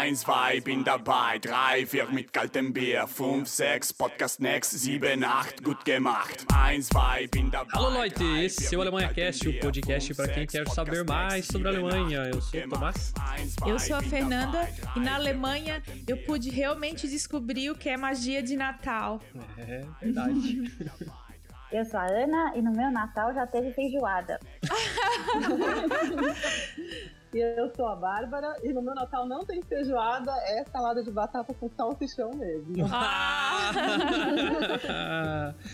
Eins, zwei, bin dabei. Drei, vier mit kaltem Bier. Fünf, sechs, Podcast Next. Sieben, acht, gut gemacht. Eins, zwei, bin dabei. Alô, Leute, esse é o Alemanha Cast, o podcast para quem quer saber mais sobre a Alemanha. Eu sou o Tomás. Eu sou a Fernanda e na Alemanha eu pude realmente descobrir o que é magia de Natal. É verdade. Eu sou a Ana e no meu Natal já teve feijoada. E eu sou a Bárbara e no meu Natal não tem feijoada, é salada de batata com salsichão mesmo. Ah!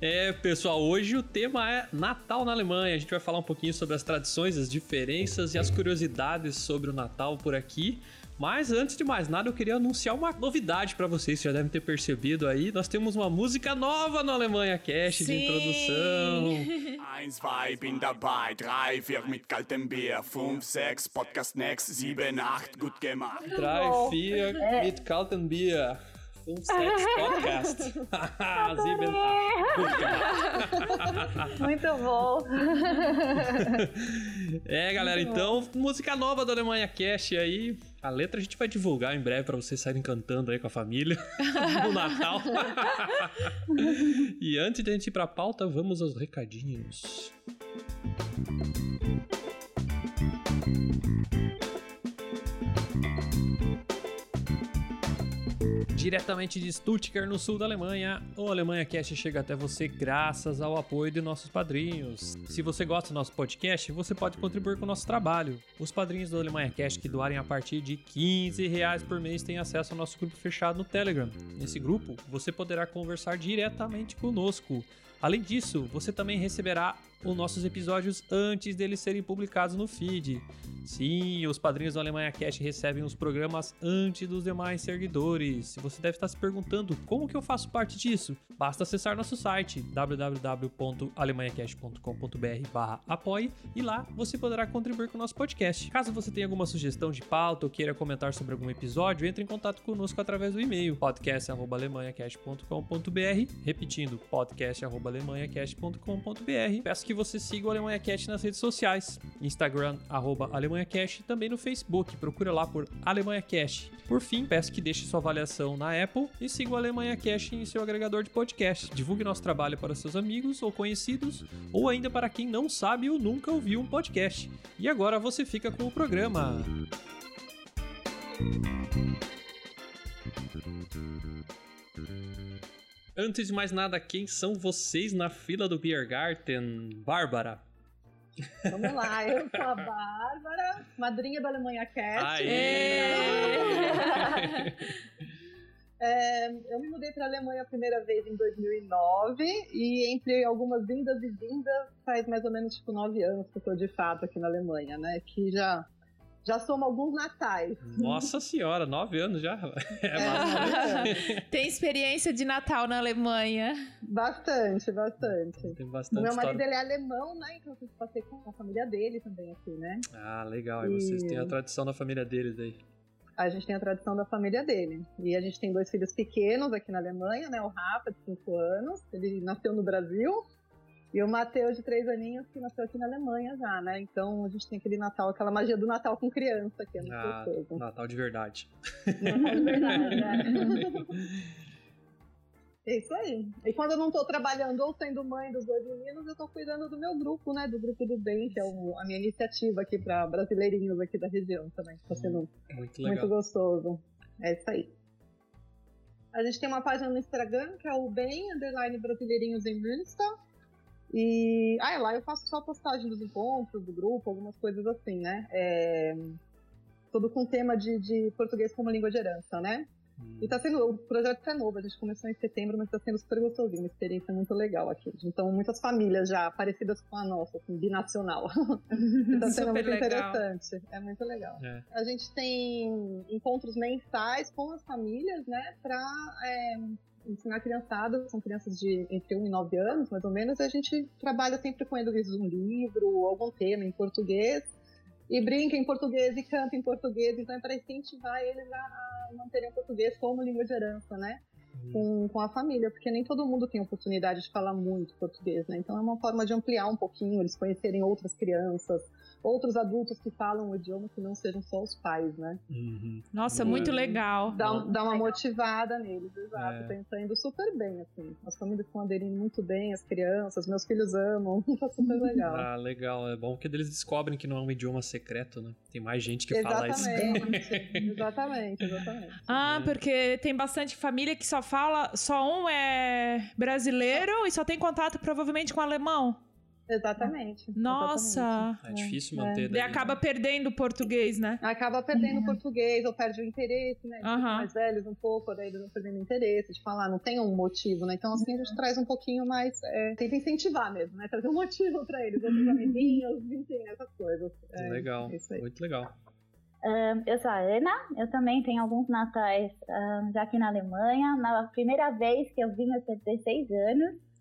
É, pessoal, hoje o tema é Natal na Alemanha. A gente vai falar um pouquinho sobre as tradições, as diferenças e as curiosidades sobre o Natal por aqui. Mas antes de mais nada, eu queria anunciar uma novidade para vocês, vocês já devem ter percebido aí. Nós temos uma música nova no Alemanha Cash de Sim. introdução. Eins, zwei, bin dabei. Drei, vier mit kaltem Bier. Fünf, sechs, Podcast Next. Sieben, acht, gut gemacht. Drei, vier, mit kaltem Bier. Um sex podcast. Sieben, Gut gemacht. Muito bom. É, galera, então, música nova do Alemanha Cash aí. A letra a gente vai divulgar em breve pra vocês saírem cantando aí com a família no Natal. e antes de a gente ir pra pauta, vamos aos recadinhos. Diretamente de Stuttgart, no sul da Alemanha, o Alemanha Cast chega até você graças ao apoio de nossos padrinhos. Se você gosta do nosso podcast, você pode contribuir com o nosso trabalho. Os padrinhos do Alemanha Cast que doarem a partir de 15 reais por mês têm acesso ao nosso grupo fechado no Telegram. Nesse grupo, você poderá conversar diretamente conosco. Além disso, você também receberá os nossos episódios antes deles serem publicados no feed. Sim, os padrinhos do Alemanha Cast recebem os programas antes dos demais seguidores. Se você deve estar se perguntando como que eu faço parte disso, basta acessar nosso site www.alemanhacast.com.br apoie e lá você poderá contribuir com o nosso podcast. Caso você tenha alguma sugestão de pauta ou queira comentar sobre algum episódio, entre em contato conosco através do e-mail podcast@alemanhacast.com.br, repetindo podcast@alemanhacast.com.br. Peço que você siga o Alemanha Cast nas redes sociais, Instagram arroba Alemanha Cast e também no Facebook, procura lá por Alemanha Cast. Por fim, peço que deixe sua avaliação na Apple e siga o Alemanha Cast em seu agregador de podcast. Divulgue nosso trabalho para seus amigos ou conhecidos, ou ainda para quem não sabe ou nunca ouviu um podcast. E agora você fica com o programa. Antes de mais nada, quem são vocês na fila do Biergarten? Bárbara. Vamos lá, eu sou a Bárbara, madrinha do Alemanha Cast. Aê! É, eu me mudei para a Alemanha a primeira vez em 2009 e entre algumas vindas e vindas faz mais ou menos tipo nove anos que eu estou de fato aqui na Alemanha, né? Que já já soma alguns natais. Nossa senhora, nove anos já. É É, bastante. Tem experiência de Natal na Alemanha. bastante, bastante. Tem bastante meu marido história. ele é alemão, né? Então eu passei com a família dele também aqui, né? Ah, legal. E vocês E- têm a tradição da família deles aí. A gente tem a tradição da família dele. E a gente tem dois filhos pequenos aqui na Alemanha, né? O Rafa, de 5 anos, ele nasceu no Brasil. E o Matheus, de 3 aninhos, que nasceu aqui na Alemanha já, né? Então a gente tem aquele Natal, aquela magia do Natal com criança, que é muito Ah, gostoso. Natal de verdade. Natal de verdade, né? É isso aí. E quando eu não tô trabalhando ou sendo mãe dos dois meninos, eu tô cuidando do meu grupo, né? Do grupo do bem, que é o- a minha iniciativa aqui para brasileirinhos aqui da região também. Tá sendo Muito muito legal. gostoso. É isso aí. A gente tem uma página no Instagram, que é o Bem Underline Brasileirinhos em Münster. E ah, é lá eu faço só postagem dos encontros, do grupo, algumas coisas assim, né? É, Tudo com tema de, de português como língua de herança, né? Hum. E tá sendo, o projeto é novo, a gente começou em setembro, mas tá sendo super gostosinho, uma experiência muito legal aqui. Então, muitas famílias já parecidas com a nossa, assim, binacional. tá sendo Super muito legal. interessante. É muito legal. É. A gente tem encontros mensais com as famílias, né, pra é, ensinar a criançada, são crianças de entre 1 e 9 anos, mais ou menos, a gente trabalha sempre com eles um livro, algum tema em português, e brinca em português e canta em português, então é para incentivar eles a, a manterem o português como língua de herança, né? com, com a família, porque nem todo mundo tem oportunidade de falar muito português, né? Então é uma forma de ampliar um pouquinho, eles conhecerem outras crianças, outros adultos que falam o idioma que não sejam só os pais, né? Uhum. Nossa, muito legal. Dá, dá uma motivada neles, exato. É. Tá indo super bem, assim. As famílias estão aderindo muito bem, as crianças, meus filhos amam, tá super legal. Ah, legal. É bom que eles descobrem que não é um idioma secreto, né? Tem mais gente que fala isso. Exatamente, exatamente, exatamente. Ah, É. porque tem bastante família que só fala, só um é brasileiro e só tem contato provavelmente com alemão. Exatamente. Nossa. É difícil manter. Daí daí, acaba né? perdendo o português, né? Acaba perdendo o português, ou perde o interesse, né? Aham. mais velhos um pouco, daí eles vão perdendo interesse de falar, não tem um motivo, né? Então, assim, a gente traz um pouquinho mais. É, tenta incentivar mesmo, né? Trazer um motivo pra eles, outros amiguinhos, enfim, essas coisas. É, Legal. é isso aí. Muito legal. Ahn, eu sou a Ana, eu também tenho alguns natais ahn, já aqui na Alemanha. Na primeira vez que eu vim, eu tinha 16 anos.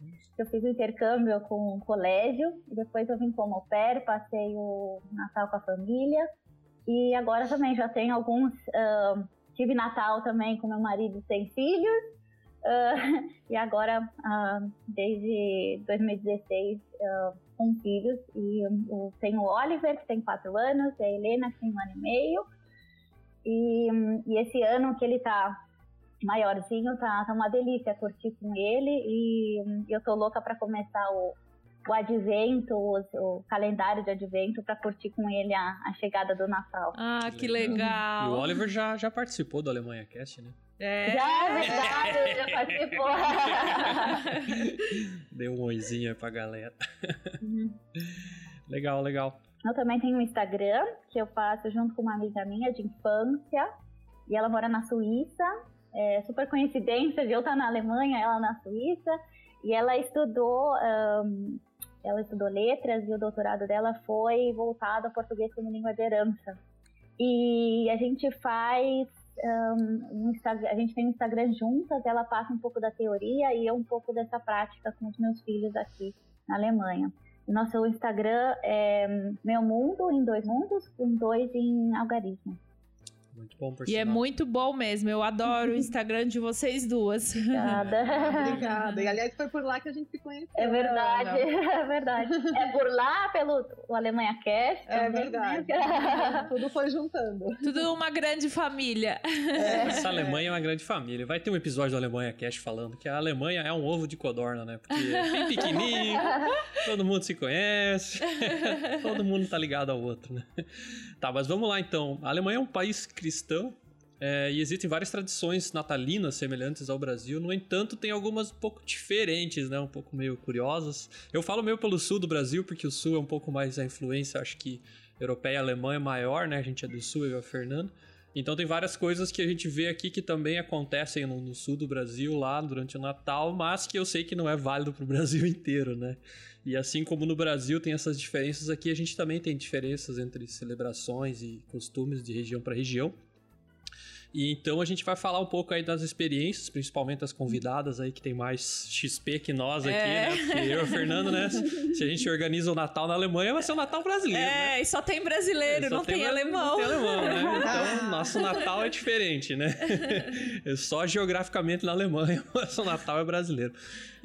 Eu fiz o intercâmbio com o colégio, depois eu vim como au pair, passei o Natal com a família. E agora também já tenho alguns. ahn, tive Natal também com meu marido sem filhos. ah, e agora, ah, desde 2016, ah, com filhos. E eu tenho o Oliver, que tem quatro anos, e a Helena, que tem um ano e meio. E, e esse ano que ele tá maiorzinho, tá, tá uma delícia curtir com ele. E hum, eu tô louca para começar o, o advento, o, o calendário de advento, para curtir com ele a, a chegada do Natal. Ah, que E o legal. Oliver já, já participou do Alemanha Cast, né? É. Já é verdade, já participou. Deu um oizinho aí pra galera. legal, legal. Eu também tenho um Instagram que eu faço junto com uma amiga minha de infância. E ela mora na Suíça. É super coincidência de eu estar na Alemanha, ela na Suíça. E ela estudou, ahn, ela estudou letras e o doutorado dela foi voltado ao português como língua de herança. E a gente faz um a gente tem um Instagram juntas, ela passa um pouco da teoria e eu um pouco dessa prática com os meus filhos aqui na Alemanha. Nosso Instagram é Meu Mundo em dois mundos, com dois em algarismo. Muito bom, por E é sinal. muito bom mesmo. Eu adoro o Instagram de vocês duas. Obrigada. Obrigada. E aliás, foi por lá que a gente se conheceu. É né, verdade, é verdade. É por lá, pelo o Alemanha Cast. É também, verdade. né? Tudo foi juntando. Tudo uma grande família. Essa Alemanha é uma grande família. Vai ter um episódio do Alemanha Cast falando que a Alemanha é um ovo de codorna, né? Porque é bem pequenininho, todo mundo se conhece, todo mundo tá ligado ao outro, né? Tá, mas vamos lá então. A Alemanha é um país cristão é, e existem várias tradições natalinas semelhantes ao Brasil. No entanto, tem algumas um pouco diferentes, né? Um pouco meio curiosas. Eu falo meio pelo sul do Brasil, porque o sul é um pouco mais a influência, acho que europeia e alemã é maior, né? A gente é do sul, eu e o Fernando. Então tem várias coisas que a gente vê aqui que também acontecem no, no sul do Brasil lá durante o Natal, mas que eu sei que não é válido pro Brasil inteiro, né? E assim como no Brasil tem essas diferenças aqui, a gente também tem diferenças entre celebrações e costumes de região para região. E então a gente vai falar um pouco aí das experiências, principalmente as convidadas aí que tem mais XP que nós aqui, É. né? Porque eu e o Fernando, né? Se a gente organiza o Natal na Alemanha, vai ser o Natal brasileiro, né? É, e só tem brasileiro, É, só não tem, brasi- alemão. Não tem alemão, né? Então, nosso Natal é diferente, né? É Só geograficamente na Alemanha, mas o Natal é brasileiro.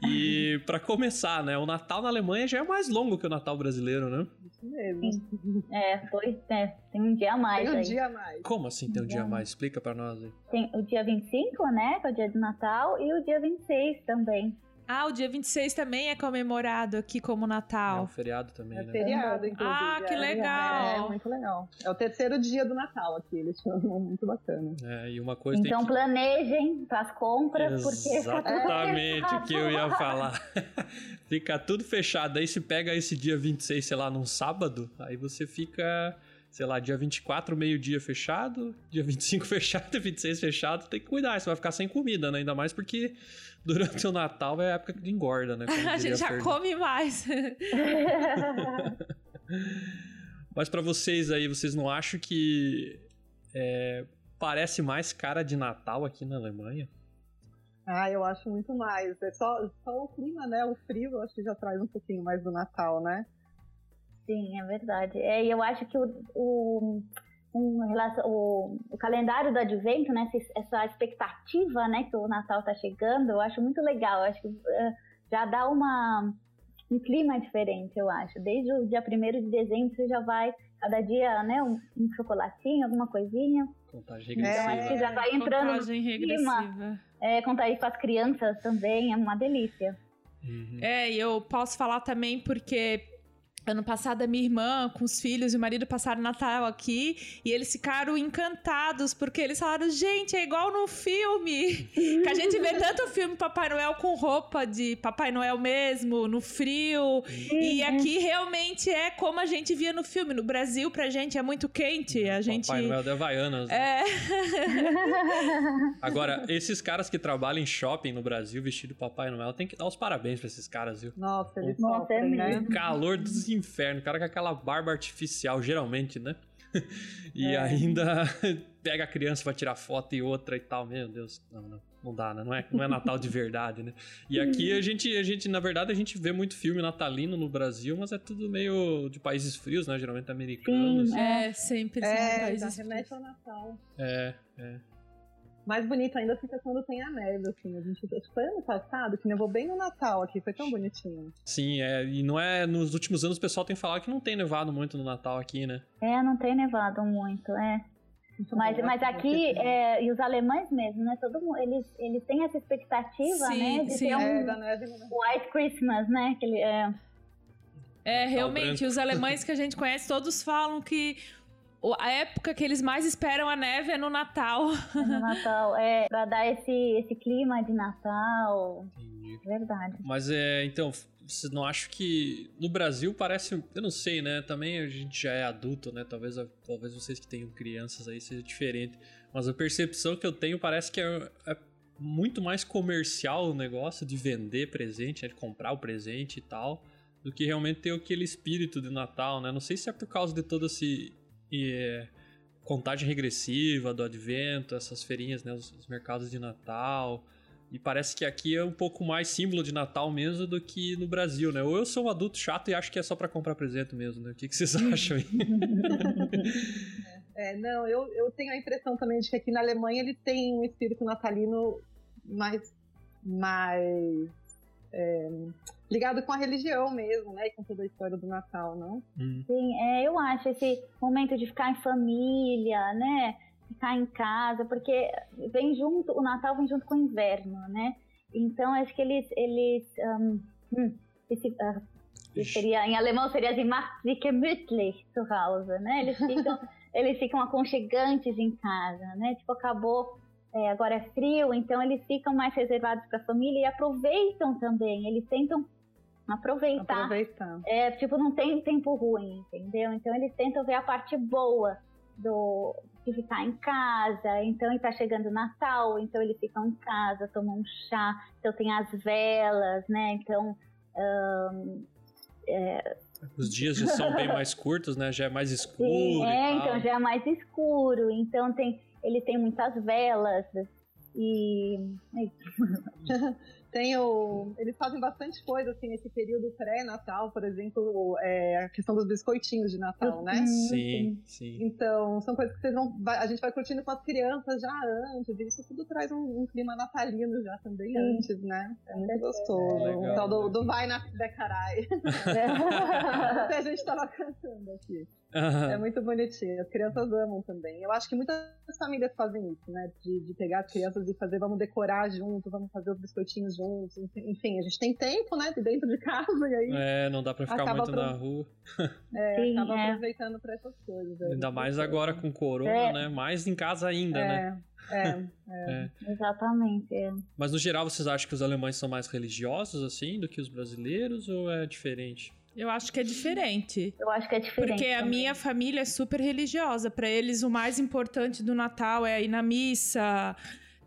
E pra começar, né? O Natal na Alemanha já é mais longo que o Natal brasileiro, né? Isso mesmo. É, dois, é, tem um dia a mais Tem um aí. dia a mais. Como assim tem um dia a mais? Explica pra nós aí. Tem o dia 25, né, que é o dia do Natal, e o dia 26 também. Ah, o dia 26 também é comemorado aqui como É um Natal. feriado também, É né? feriado, inclusive. Ah, que é. legal. É, muito legal. É o terceiro dia do Natal aqui, eles chamam muito bacana. É, e uma coisa Então tem que... planejem as compras, porque fica tudo Exatamente o que eu ia falar. fica tudo fechado. Aí se pega esse dia 26, sei lá, num sábado, aí você fica, sei lá, dia 24, meio-dia fechado, dia 25 fechado, 26 fechado, tem que cuidar, você vai ficar sem comida, né? Ainda mais porque durante o Natal é a época que engorda, né? A gente já come mais. Mas pra vocês aí, vocês não acham que é, parece mais cara de Natal aqui na Alemanha? Ah, eu acho muito mais. É só, só o clima, né? O frio, eu acho que já traz um pouquinho mais do Natal, né? Sim, é verdade. É, e eu acho que o, o- relação o, o, calendário do advento, né, essa expectativa, né, que o Natal está chegando, eu acho muito legal. Eu acho que uh, já dá uma um clima diferente, eu acho. Desde o dia 1 de dezembro você já vai cada dia, né, um, um chocolatinho, alguma coisinha. Contagem regressiva. Então acho que já vai entrando Contagem regressiva. clima. É, contar aí com as crianças também é uma delícia. Uhum. É, e eu posso falar também porque Ano passado, a minha irmã, com os filhos e o marido passaram Natal aqui e eles ficaram encantados porque eles falaram: gente, é igual no filme. que a gente vê tanto filme Papai Noel com roupa de Papai Noel mesmo, no frio. E aqui realmente é como a gente via no filme. No Brasil, pra gente é muito quente. A gente. Papai Noel de Havaianas. né? É, Agora, esses caras que trabalham em shopping no Brasil vestido de Papai Noel, tem que dar os parabéns pra esses caras, viu? Nossa, eles Nossa, sofrem, é né? mesmo. Calor dos infernos, o cara com aquela barba artificial, geralmente, né? E É. ainda pega a criança pra tirar foto e outra e tal. Meu Deus, não, não, não dá, né? Não é, não é Natal de verdade, né? E aqui a gente, a gente, na verdade, a gente vê muito filme natalino no Brasil, mas é tudo meio de países frios, né? Geralmente americanos. Sim, é sempre são É, já países remete ao Natal. É, é. Mais bonito ainda fica quando tem a neve, assim. A gente foi ano passado que nevou bem no Natal aqui, foi tão bonitinho. Sim, é, e não é. Nos últimos anos o pessoal tem falado que não tem nevado muito no Natal aqui, né? É, não tem nevado muito, é. Muito Mas, mas aqui, porque- é, e os alemães mesmo, né? Todo mundo, eles, eles têm essa expectativa, Sim, né? De sim. ter É, um no White Christmas, né? Que ele, é, É, realmente, os alemães que a gente conhece, todos falam que a época que eles mais esperam a neve é no Natal. no Natal. É, pra dar esse, esse clima de Natal. Entendi. Verdade. Mas é, então, vocês não acham que no Brasil parece, eu não sei, né? Também a gente já é adulto, né? Talvez, talvez vocês que tenham crianças aí seja diferente. Mas a percepção que eu tenho parece que é, é muito mais comercial o negócio de vender presente, né, de comprar o presente e tal, do que realmente ter aquele espírito de Natal, né? Não sei se é por causa de todo esse é, contagem regressiva do Advento, essas feirinhas, né? Os, os mercados de Natal. E parece que aqui é um pouco mais símbolo de Natal mesmo do que no Brasil, né? Ou eu sou um adulto chato e acho que é só pra comprar presente mesmo, né? O que, que vocês acham aí? É, não, eu, eu tenho a impressão também de que aqui na Alemanha ele tem um espírito natalino mais, mais é, ligado com a religião mesmo, né? E com toda a história do Natal, não? Hum, Sim, é, eu acho esse momento de ficar em família, né? Ficar em casa, porque vem junto, o Natal vem junto com o inverno, né? Então acho que eles, eles, um, hum, esse, Ixi. seria, em alemão seria assim, macht sich gemütlich zu Hause, né? Eles ficam, eles ficam aconchegantes em casa, né? Tipo, acabou, é, agora é frio, então eles ficam mais reservados para a família e aproveitam também, eles tentam aproveitar Aproveitar. é, tipo, não tem tempo ruim, entendeu? Então eles tentam ver a parte boa do de ficar em casa, então está chegando o Natal, então eles ficam em casa, tomam um chá, então tem as velas, né? Então ahn, Os dias já são bem mais curtos, né? Já é mais escuro sim, é, tal. então já é mais escuro, então tem ele tem muitas velas e Tem o, eles fazem bastante coisa, assim, nesse período pré-Natal, por exemplo, é, a questão dos biscoitinhos de Natal, né? Sim, sim. Então, são coisas que vocês vão, a gente vai curtindo com as crianças já antes, e isso tudo traz um, um clima natalino já também Sim. antes, né? É muito gostoso. Legal, o tal do, legal. do vai na Becarai. que a gente tava cantando aqui. É muito bonitinho. As crianças amam também. Eu acho que muitas famílias fazem isso, né? De, de pegar as crianças e fazer, vamos decorar junto, vamos fazer os biscoitinhos juntos. Enfim, a gente tem tempo, né? De dentro de casa, e aí É, não dá pra ficar muito pro- na rua. é, Sim, acaba é. aproveitando pra essas coisas. é Ainda mais agora com corona, É. né? Mais em casa ainda, né? É, é. exatamente. é. Mas no geral, vocês acham que os alemães são mais religiosos, assim, do que os brasileiros, ou é diferente? Eu acho que é diferente. Eu acho que é diferente. Porque a também. minha família é super religiosa. Pra eles, o mais importante do Natal é ir na missa,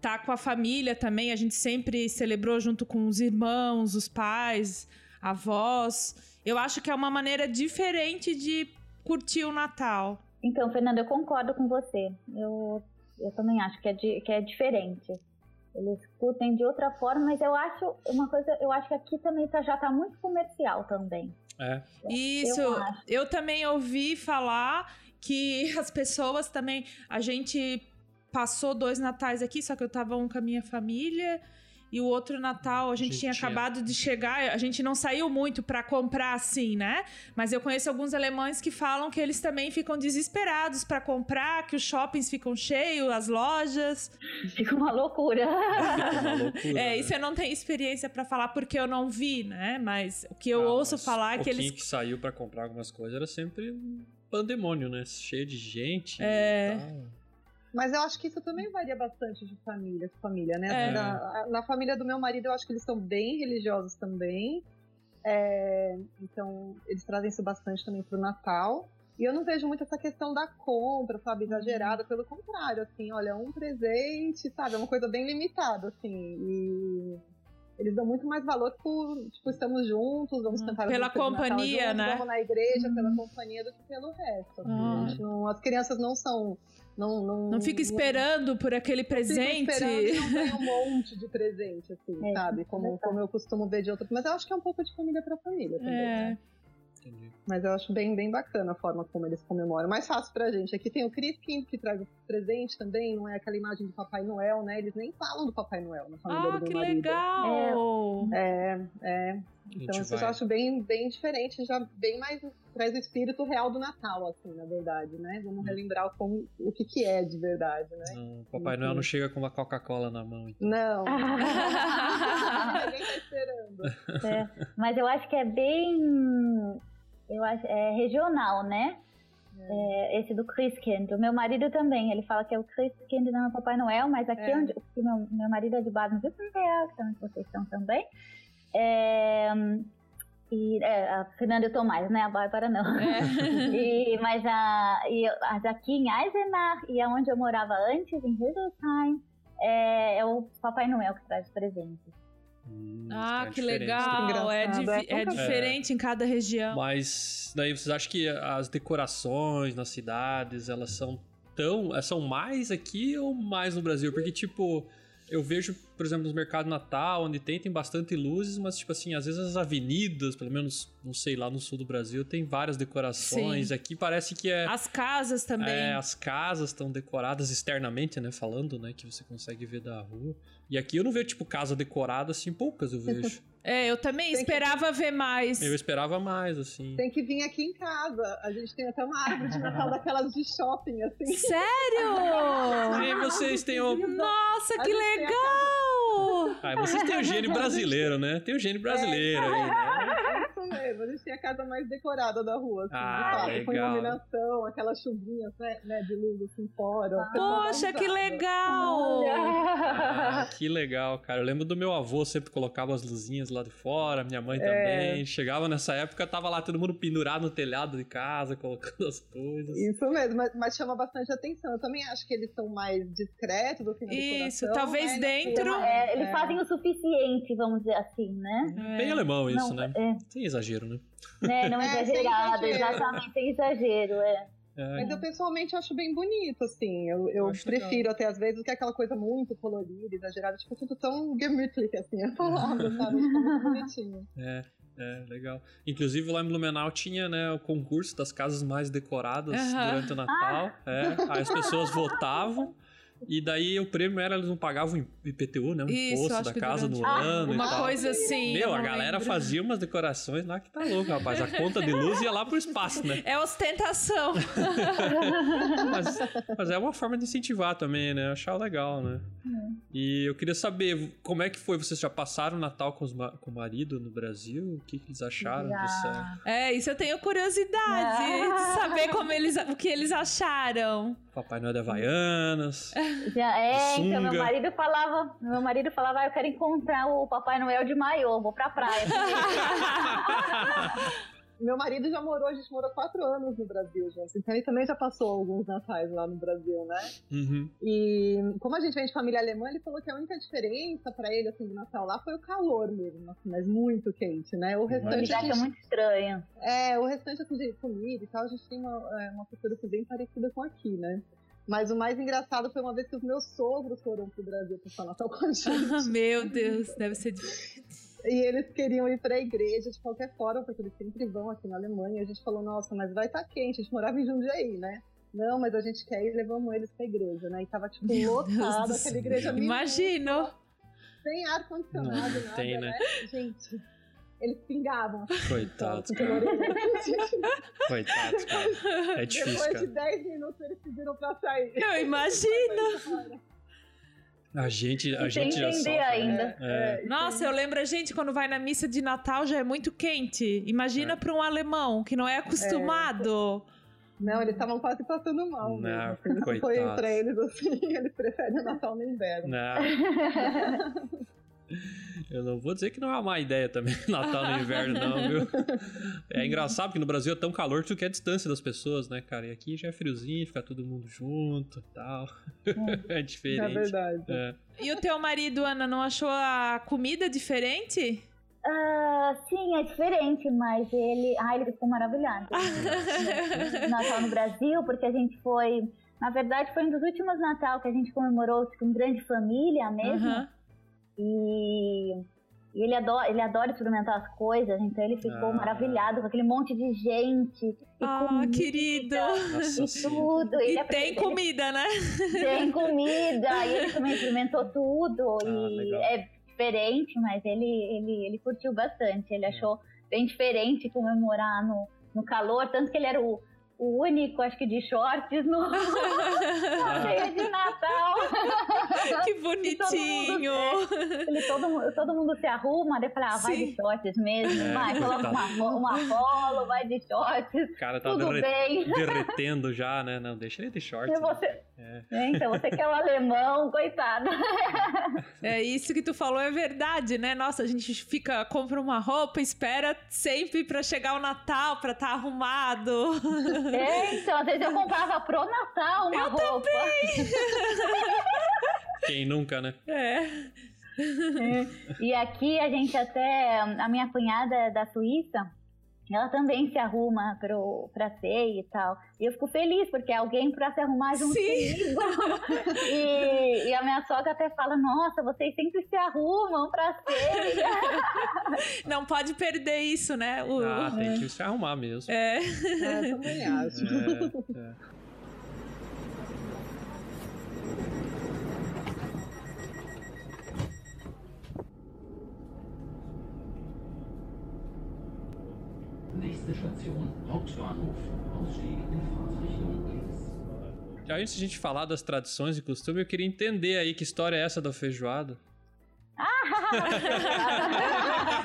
tá com a família também. A gente sempre celebrou junto com os irmãos, os pais, avós. Eu acho que é uma maneira diferente de curtir o Natal. Então, Fernanda, eu concordo com você. Eu, eu também acho que é, di- que é diferente. Eles curtem de outra forma, mas eu acho uma coisa, eu acho que aqui também tá, já tá muito comercial também. É. Isso, Eu eu também ouvi falar que as pessoas também. A gente passou dois natais aqui, só que eu tava um com a minha família. E o outro Natal, a gente, Gente, tinha tinha- acabado de chegar, a gente não saiu muito pra comprar assim, né? Mas eu conheço alguns alemães que falam que eles também ficam desesperados pra comprar, que os shoppings ficam cheios, as lojas. Fica uma loucura. Uma loucura. É, né? e você não tem experiência pra falar porque eu não vi, né? Mas o que eu Ah, ouço falar é que eles. que saiu pra comprar algumas coisas era sempre um pandemônio, né? Cheio de gente. É. e tal. Mas eu acho que isso também varia bastante de família para família, né? É. Na, na família do meu marido, eu acho que eles são bem religiosos também. É, então, eles trazem isso bastante também pro Natal. E eu não vejo muito essa questão da compra, sabe, exagerada. Pelo contrário, assim, olha, um presente, sabe, é uma coisa bem limitada, assim. E eles dão muito mais valor por, tipo, estamos juntos, vamos cantar Pela músicas de Natal companhia, juntos, né? Vamos na igreja pela companhia do que pelo resto. assim. Gente não- as crianças não são... Não, não, Não fica esperando por aquele presente. não ganha um monte de presente, assim, É, sabe? Como, verdade. como eu costumo ver de outros. Mas eu acho que é um pouco de família pra família também. É. né? Entendi. Mas eu acho bem, bem bacana a forma como eles comemoram. Mais fácil pra gente. Aqui tem o Crispin, que traz o presente também, não é aquela imagem do Papai Noel, né? Eles nem falam do Papai Noel na família Ah, do que marido. legal! É, é. Gente Então isso eu vai- já acho bem, bem diferente, já bem mais traz o espírito real do Natal, assim, na verdade, né? Vamos relembrar como, o que, que é de verdade, né? Não, Papai Noel não chega com uma Coca-Cola na mão. então. Não. Ninguém tá esperando. É, mas eu acho que é bem. Eu acho, é regional, né? É, esse do Christkind. O meu marido também, ele fala que é o Christkind não é o Papai Noel, mas aqui É. onde porque meu, meu marido é de base no Württemberg, que é onde vocês estão também. É, e é, a Fernanda e o Tomás, né? A Bárbara não. É. E, mas a, e, aqui em Eisenach e aonde eu morava antes, em Hildesheim, é, é o Papai Noel que traz presentes. Hum, Ah, tá que diferente. legal! É, divi- é é diferente em cada região. Mas daí vocês acham que as decorações nas cidades, elas são tão. elas São mais aqui ou mais no Brasil? Porque, tipo, eu vejo, por exemplo, nos mercados Natal, onde tem, tem bastante luzes, mas, tipo assim, às vezes as avenidas, pelo menos, não sei, lá no sul do Brasil, tem várias decorações. Sim. Aqui parece que é. As casas também. É, as casas estão decoradas externamente, né? Falando, né? Que você consegue ver da rua. E aqui eu não vejo, tipo, casa decorada assim, poucas eu vejo. É, eu também Tem que- esperava ver mais. eu esperava mais, assim. Tem que vir aqui em casa. A gente tem até uma árvore de Natal daquelas de shopping, assim. Sério? E vocês têm o. Nossa, que legal! Ah, vocês têm o gênio brasileiro, né? Tem o gênio brasileiro aí, né? É mesmo. A gente tem a casa mais decorada da rua, assim, Ah, de fato, com iluminação, aquelas chuvinhas né, né, de luz assim fora. dá Poxa, que legal! Ah, que legal, cara. Eu lembro do meu avô sempre colocava as luzinhas lá de fora, minha mãe também. Chegava nessa época, tava lá todo mundo pendurado no telhado de casa, colocando as coisas. Isso mesmo, mas, mas chama bastante atenção. Eu também acho que eles são mais discretos do que na Isso, decoração, talvez né, dentro- É, eles É. fazem o suficiente, vamos dizer assim, né? Bem alemão isso, não, né? é, Sem exagero, né? né, não É, exagerado, exagero. exatamente, sem exagero, é. É, Mas eu pessoalmente acho bem bonito, assim. Eu, eu prefiro até às vezes que aquela coisa muito colorida, exagerada, tipo, tudo tão gemütlich, assim, a palavra, sabe? Fica muito bonitinho. é, é, legal. Inclusive lá em Blumenau tinha, né, o concurso das casas mais decoradas durante o Natal. É, aí as pessoas votavam. E daí o prêmio era, eles não pagavam IPTU, né? O Isso, imposto da que casa durante- no Ah, ano e Uma tal. coisa assim. eu Meu, a galera lembro. fazia umas decorações lá que tá louco, rapaz. A conta de luz ia lá pro espaço, né? É ostentação. Mas, mas é uma forma de incentivar também, né? Achar legal, né? E eu queria saber como é que foi. Vocês já passaram o Natal com, os ma- com o marido no Brasil? O que, que eles acharam Já. dessa É, isso eu tenho curiosidade de saber como eles, o que eles acharam. Papai Noel de Havaianas? Já, é, então Sunga. meu marido falava, meu marido falava, ah, eu quero encontrar o Papai Noel de maiô, vou pra praia. Meu marido já morou, a gente morou quatro anos no Brasil, gente. Então ele também já passou alguns natais lá no Brasil, né? Uhum. E como a gente vem de família alemã, ele falou que a única diferença pra ele, assim, do Natal lá foi o calor mesmo, assim, mas muito quente, né? O restante, a acha gente, muito estranho. é, o restante, assim, de comida e tal, a gente tem uma, é, uma cultura assim, bem parecida com aqui, né? Mas o mais engraçado foi uma vez que os meus sogros foram pro Brasil passar Natal com a gente. Meu Deus, deve ser difícil. E eles queriam ir pra igreja de qualquer forma, porque eles sempre vão aqui na Alemanha. E a gente falou, nossa, mas vai estar tá quente, a gente morava em Jundiaí, né? Não, mas a gente quer ir, levamos eles pra igreja, né? E tava, tipo, lotada, aquela igreja Imagino! Sem ar-condicionado, nada, tem, né? né? Gente, eles pingavam. Coitados, cara. Coitados, cara. É difícil, Depois cara. de 10 minutos eles pediram pra sair. Eu imagino! A gente, a E gente já entender sofre. ainda. É. Nossa, eu lembro a gente quando vai na missa de Natal já é muito quente. Imagina É. para um alemão que não é acostumado. Não, eles estavam quase passando mal. Não, assim, não foi pra eles assim, eles preferem o Natal no inverno. Não. Eu não vou dizer que não é uma má ideia também Natal no inverno, não, viu? É engraçado porque no Brasil é tão calor que tu quer a distância das pessoas, né, cara? E aqui já é friozinho, fica todo mundo junto e tal. É É diferente. verdade. É. E o teu marido, Ana, não achou a comida diferente? Ah, sim, é diferente, mas ele. Ah, ele ficou maravilhado. Natal no Brasil, porque a gente foi. Na verdade, foi um dos últimos Natal que a gente comemorou com grande família mesmo. E, e ele, adora, ele adora experimentar as coisas, então ele ficou Ah. maravilhado com aquele monte de gente. E Ah, comida, querido. E tudo. Ele E é- tem comida, né? tem comida. e ele também experimentou tudo. Ah, e legal. é diferente, mas ele, ele, ele curtiu bastante. Ele achou bem diferente comemorar no, no calor, tanto que ele era o, o único, acho que, de shorts no na ceia de Natal. que bonitinho. Ele, todo, mu- todo mundo se arruma, daí falei, ah, vai Sim. de shorts mesmo, É, vai, coloca uma, uma polo, vai de shorts, O cara tá tudo derre- bem. derretendo já, né? Não, deixa ele de shorts. E você, É. É, então, você que é o alemão, coitado. É isso que tu falou é verdade, né? Nossa, a gente fica, compra uma roupa, espera sempre pra chegar o Natal, pra estar arrumado. É, então, às vezes eu comprava pro Natal uma Eu roupa. Quem nunca, né? É. E aqui a gente até, a minha cunhada é da Suíça, ela também se arruma pro, pra ceia e tal. E eu fico feliz, porque é alguém pra se arrumar junto Sim. comigo. E, e a minha sogra até fala, nossa, vocês sempre se arrumam pra ceia. Não pode perder isso, né? O- Ah, tem que se arrumar mesmo. É. É, eu também acho. É, é. Nächste Station, Hauptbahnhof. Ausstieg in Fahrtrichtung links. Já antes de a gente falar das tradições e costumes, eu queria entender aí que história é essa da feijoada.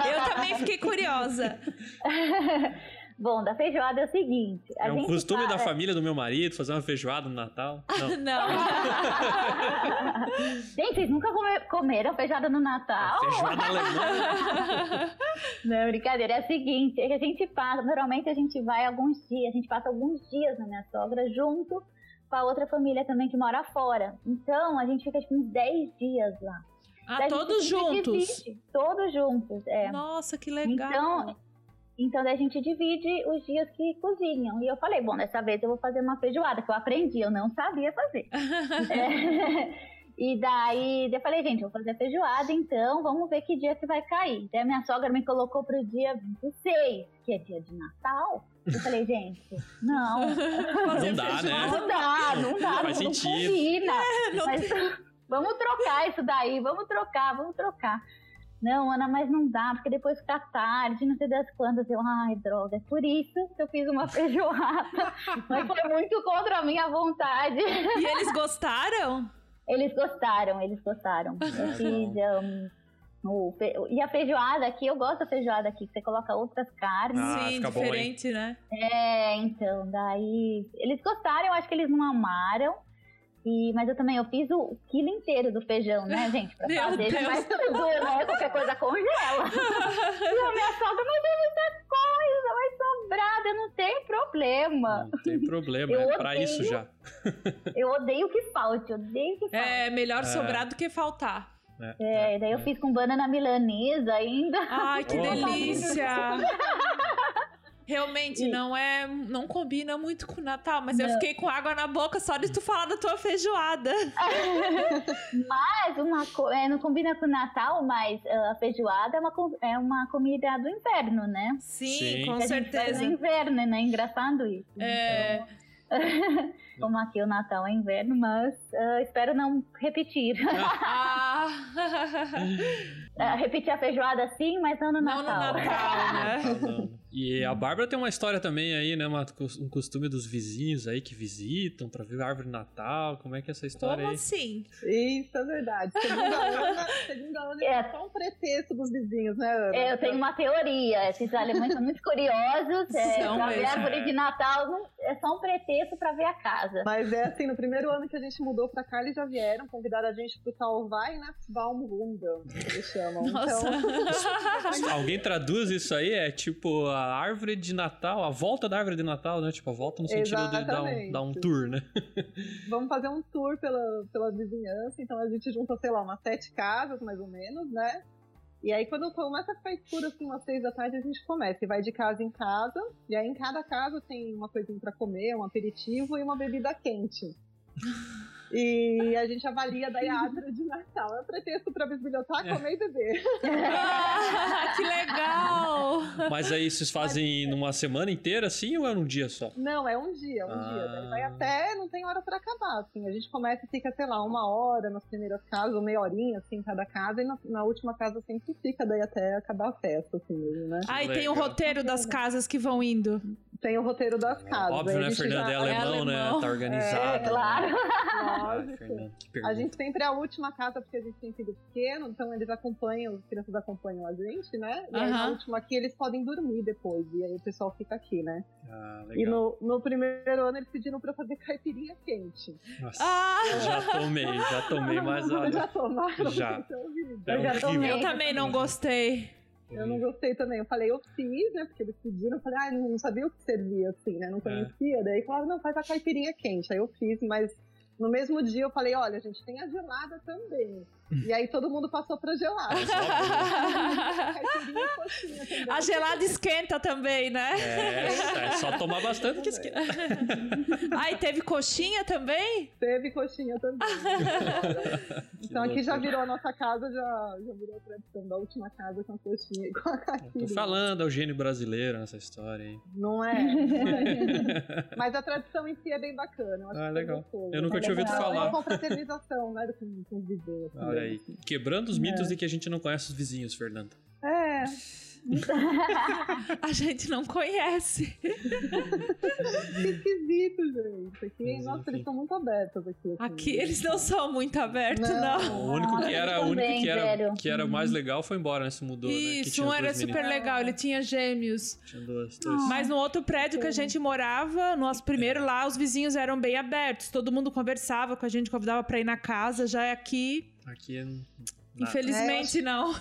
Eu também fiquei curiosa. Bom, da feijoada é o seguinte. a é um gente costume fa- da família do meu marido fazer uma feijoada no Natal? Não. Não. Gente, vocês nunca come- comeram feijoada no Natal? Feijoada alemã. Não, brincadeira. É o seguinte, é que a gente passa, normalmente a gente vai alguns dias, a gente passa alguns dias na minha sogra junto com a outra família também que mora fora. Então, a gente fica tipo uns 10 dias lá. Ah, todos juntos. divide, Todos juntos, é. Nossa, que legal. Então, então daí a gente divide os dias que cozinham. E eu falei, bom, dessa vez eu vou fazer uma feijoada, que eu aprendi, eu não sabia fazer. É. E daí eu falei, gente, eu vou fazer feijoada, então vamos ver que dia que vai cair. Daí a minha sogra me colocou pro dia 26, que é dia de Natal. Eu falei, gente, não, Não dá, né? não dá, não dá, Faz não, não sentido. combina. não Mas vamos trocar isso daí, vamos trocar, vamos trocar. Não, Ana, mas não dá, porque depois fica tarde, não sei das quantas. Eu, ai, droga, é por isso que eu fiz uma feijoada. mas foi muito contra a minha vontade. E eles gostaram? Eles gostaram, eles gostaram. Eu fiz. um, o fe- E a feijoada aqui, eu gosto da feijoada aqui, que você coloca outras carnes. Ah, Sim, fica bom, diferente, né? É, então, daí. Eles gostaram, eu acho que eles não amaram. E, mas eu também, eu fiz o, quilo inteiro do feijão, né, gente? Pra Meu fazer, Deus. mas tudo, né? Qualquer coisa congela. e a minha sogra, mas tem muita coisa, vai sobrar, não tem problema. Não tem problema, Eu é pra isso já. Eu odeio que falte, odeio que falte. É melhor É. sobrar do que faltar. É, daí eu fiz com banana milanesa ainda. Ai, que delícia! Realmente, E- não é. Não combina muito com o Natal, mas eu Não. fiquei com água na boca só de tu falar da tua feijoada. Mas uma co- é, não combina com o Natal, mas ah, a feijoada é uma, é uma comida do inverno, né? Sim, Sim. com certeza. No inverno, né? Engraçado isso. É. Como aqui o Natal é inverno, mas ah, espero não repetir. Ah. Ah, repetir a feijoada sim, mas não no Não no Natal. Natal, né? E a Bárbara tem uma história também aí, né? uma- um costume dos vizinhos aí que visitam pra ver a árvore de Natal. Como é que é essa história Como aí? assim? Isso é verdade. Segundo a Ana, segundo a Ana É. é só um pretexto dos vizinhos, né, Ana? Eu tenho uma teoria. Esses alemães são muito curiosos. É, São pra ver a árvore de Natal não- é só um pretexto pra ver a casa. Mas é assim, no primeiro ano que a gente mudou pra cá, eles já vieram convidar a gente pro Talvai Natsbaumrunde, que eles chamam. Nossa. Então, Alguém traduz isso aí? É tipo a árvore de Natal, a volta da árvore de Natal, né? Tipo, a volta no sentido de dar um, dar um tour, né? vamos fazer um tour pela, pela vizinhança, então a gente junta, sei lá, umas sete casas, mais ou menos, né? E aí quando começa a ficar escuro, assim, umas seis da tarde, a gente começa. E vai de casa em casa, e aí em cada casa tem uma coisinha pra comer, um aperitivo e uma bebida quente. E a gente avalia daí a árvore de Natal. É um pretexto pra bisbilhotar, comer e beber. Ah, que legal! Mas aí vocês fazem numa semana inteira assim ou é num dia só? Não, é um dia, um Ah. dia. Daí vai até, não tem hora pra acabar, assim. A gente começa e fica, sei lá, uma hora nas primeiras casas, ou meia horinha, assim, em cada casa, e na, na última casa sempre fica, daí até acabar a festa, assim mesmo, né? Aí tem o Legal. roteiro das casas que vão indo. Tem o roteiro das casas. Óbvio, né? Fernanda já- é alemão, né? alemão. Tá organizado. É, claro. né? Ah, Lógico. Fernanda, que A gente sempre é a última casa porque a gente tem filho pequeno, então eles acompanham, as crianças acompanham a gente, né? E aí na última aqui eles podem dormir depois, e aí o pessoal fica aqui, né? Ah, E legal. no, no primeiro ano eles pediram pra eu fazer caipirinha quente. Nossa, Ah! já tomei, já tomei, mas Vocês já olha. tomaram? Já. Isso é. É Eu já tomei. Eu também não gostei. Eu não gostei também. Eu falei, eu fiz, né? Porque eles pediram. Eu falei, ah, não sabia o que servia, assim, né? Não conhecia. Daí falaram, não, faz a caipirinha quente. Aí eu fiz, mas no mesmo dia eu falei, olha, a gente tem a gelada também. E aí todo mundo passou pra gelada. também. A gelada esquenta também, né? É, é só tomar bastante que esquenta. Aí teve coxinha também? Teve coxinha também. então aqui já virou a nossa casa, já, já virou a tradição da última casa com a coxinha e com a Tô caipirinha. falando, é o gênio brasileiro nessa história aí. Não é? Não é. Mas a tradição em si é bem bacana. Eu acho Ah, que é legal. gostoso. Eu nunca tinha ouvido legal. É falar. uma confraternização, né? Com, com os vizinhos. assim, Olha aí. mesmo. Quebrando os mitos de que a gente não conhece os vizinhos, Fernanda. É, A gente não conhece. que esquisito, gente. Aqui, Mas, nossa, eles são muito abertos aqui. assim. Aqui eles não são muito abertos, não. Não. O único que era, o único que era, que era mais legal foi embora, né? Se mudou, né? Que Isso, tinha um era meninas. super legal, ele tinha gêmeos. Tinha dois. Mas no outro prédio que a gente morava, no nosso primeiro lá, os vizinhos eram bem abertos. Todo mundo conversava com a gente, convidava pra ir na casa. Já é aqui, Aqui é... infelizmente, não.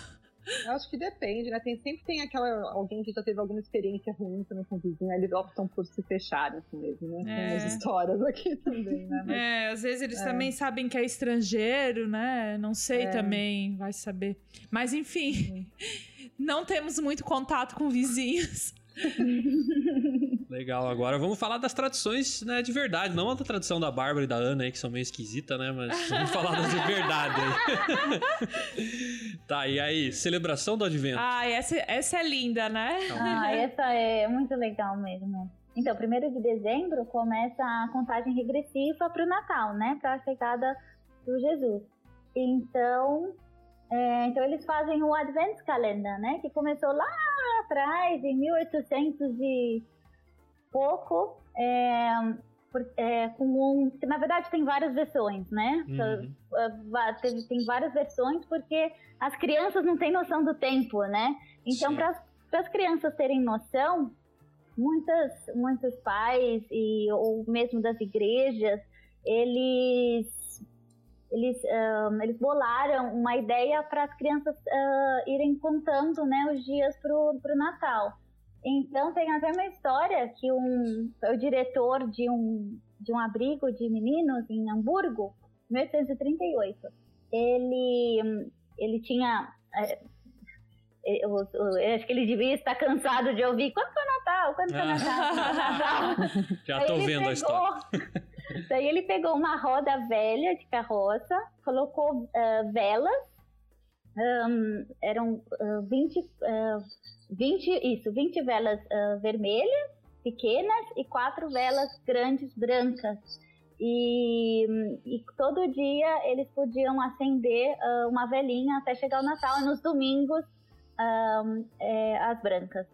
Eu acho que depende, né? Tem, sempre tem aquela alguém que já teve alguma experiência ruim também com o vizinho, eles optam por se fecharem assim mesmo, né? Tem É. umas histórias aqui também, né? Mas É, às vezes eles É. também sabem que é estrangeiro, né? Não sei É. também, vai saber. Mas enfim, não temos muito contato com vizinhos. Legal, agora vamos falar das tradições né, de verdade, não a da tradição da Bárbara e da Ana aí, que são meio esquisitas, né? Mas vamos falar das de verdade aí. tá, e aí, celebração do advento. Ah, essa, essa é linda, né? Ah, essa é muito legal mesmo. Então, primeiro de dezembro começa a contagem regressiva para o Natal, né? Para a chegada do Jesus. Então, é, então eles fazem o Adventskalender, né? Que começou lá atrás, em 1800 e pouco, é, é, com um, que na verdade tem várias versões, né? Uhum. Uh, va- tem, tem várias versões porque as crianças não têm noção do tempo, né? Então, para as crianças terem noção, muitas, muitos pais e ou mesmo das igrejas, eles eles, ahn, eles bolaram uma ideia para as crianças ah, irem contando né, os dias para o Natal. Então tem até uma história que um, o diretor de um, de um abrigo de meninos em Hamburgo, 1838, ele, ele tinha. eh, Eu, eu- eu acho que ele devia estar cansado de ouvir quando foi Natal, quando foi Ah. Natal, Natal. Já ele vendo a história. Daí ele pegou uma roda velha de carroça, colocou ah, velas, ahn, eram ah, 20, ah, 20, isso, 20 velas ah, vermelhas, pequenas, e quatro velas grandes, brancas. E, e todo dia eles podiam acender ah, uma velinha até chegar o Natal, e nos domingos ahn, é, as brancas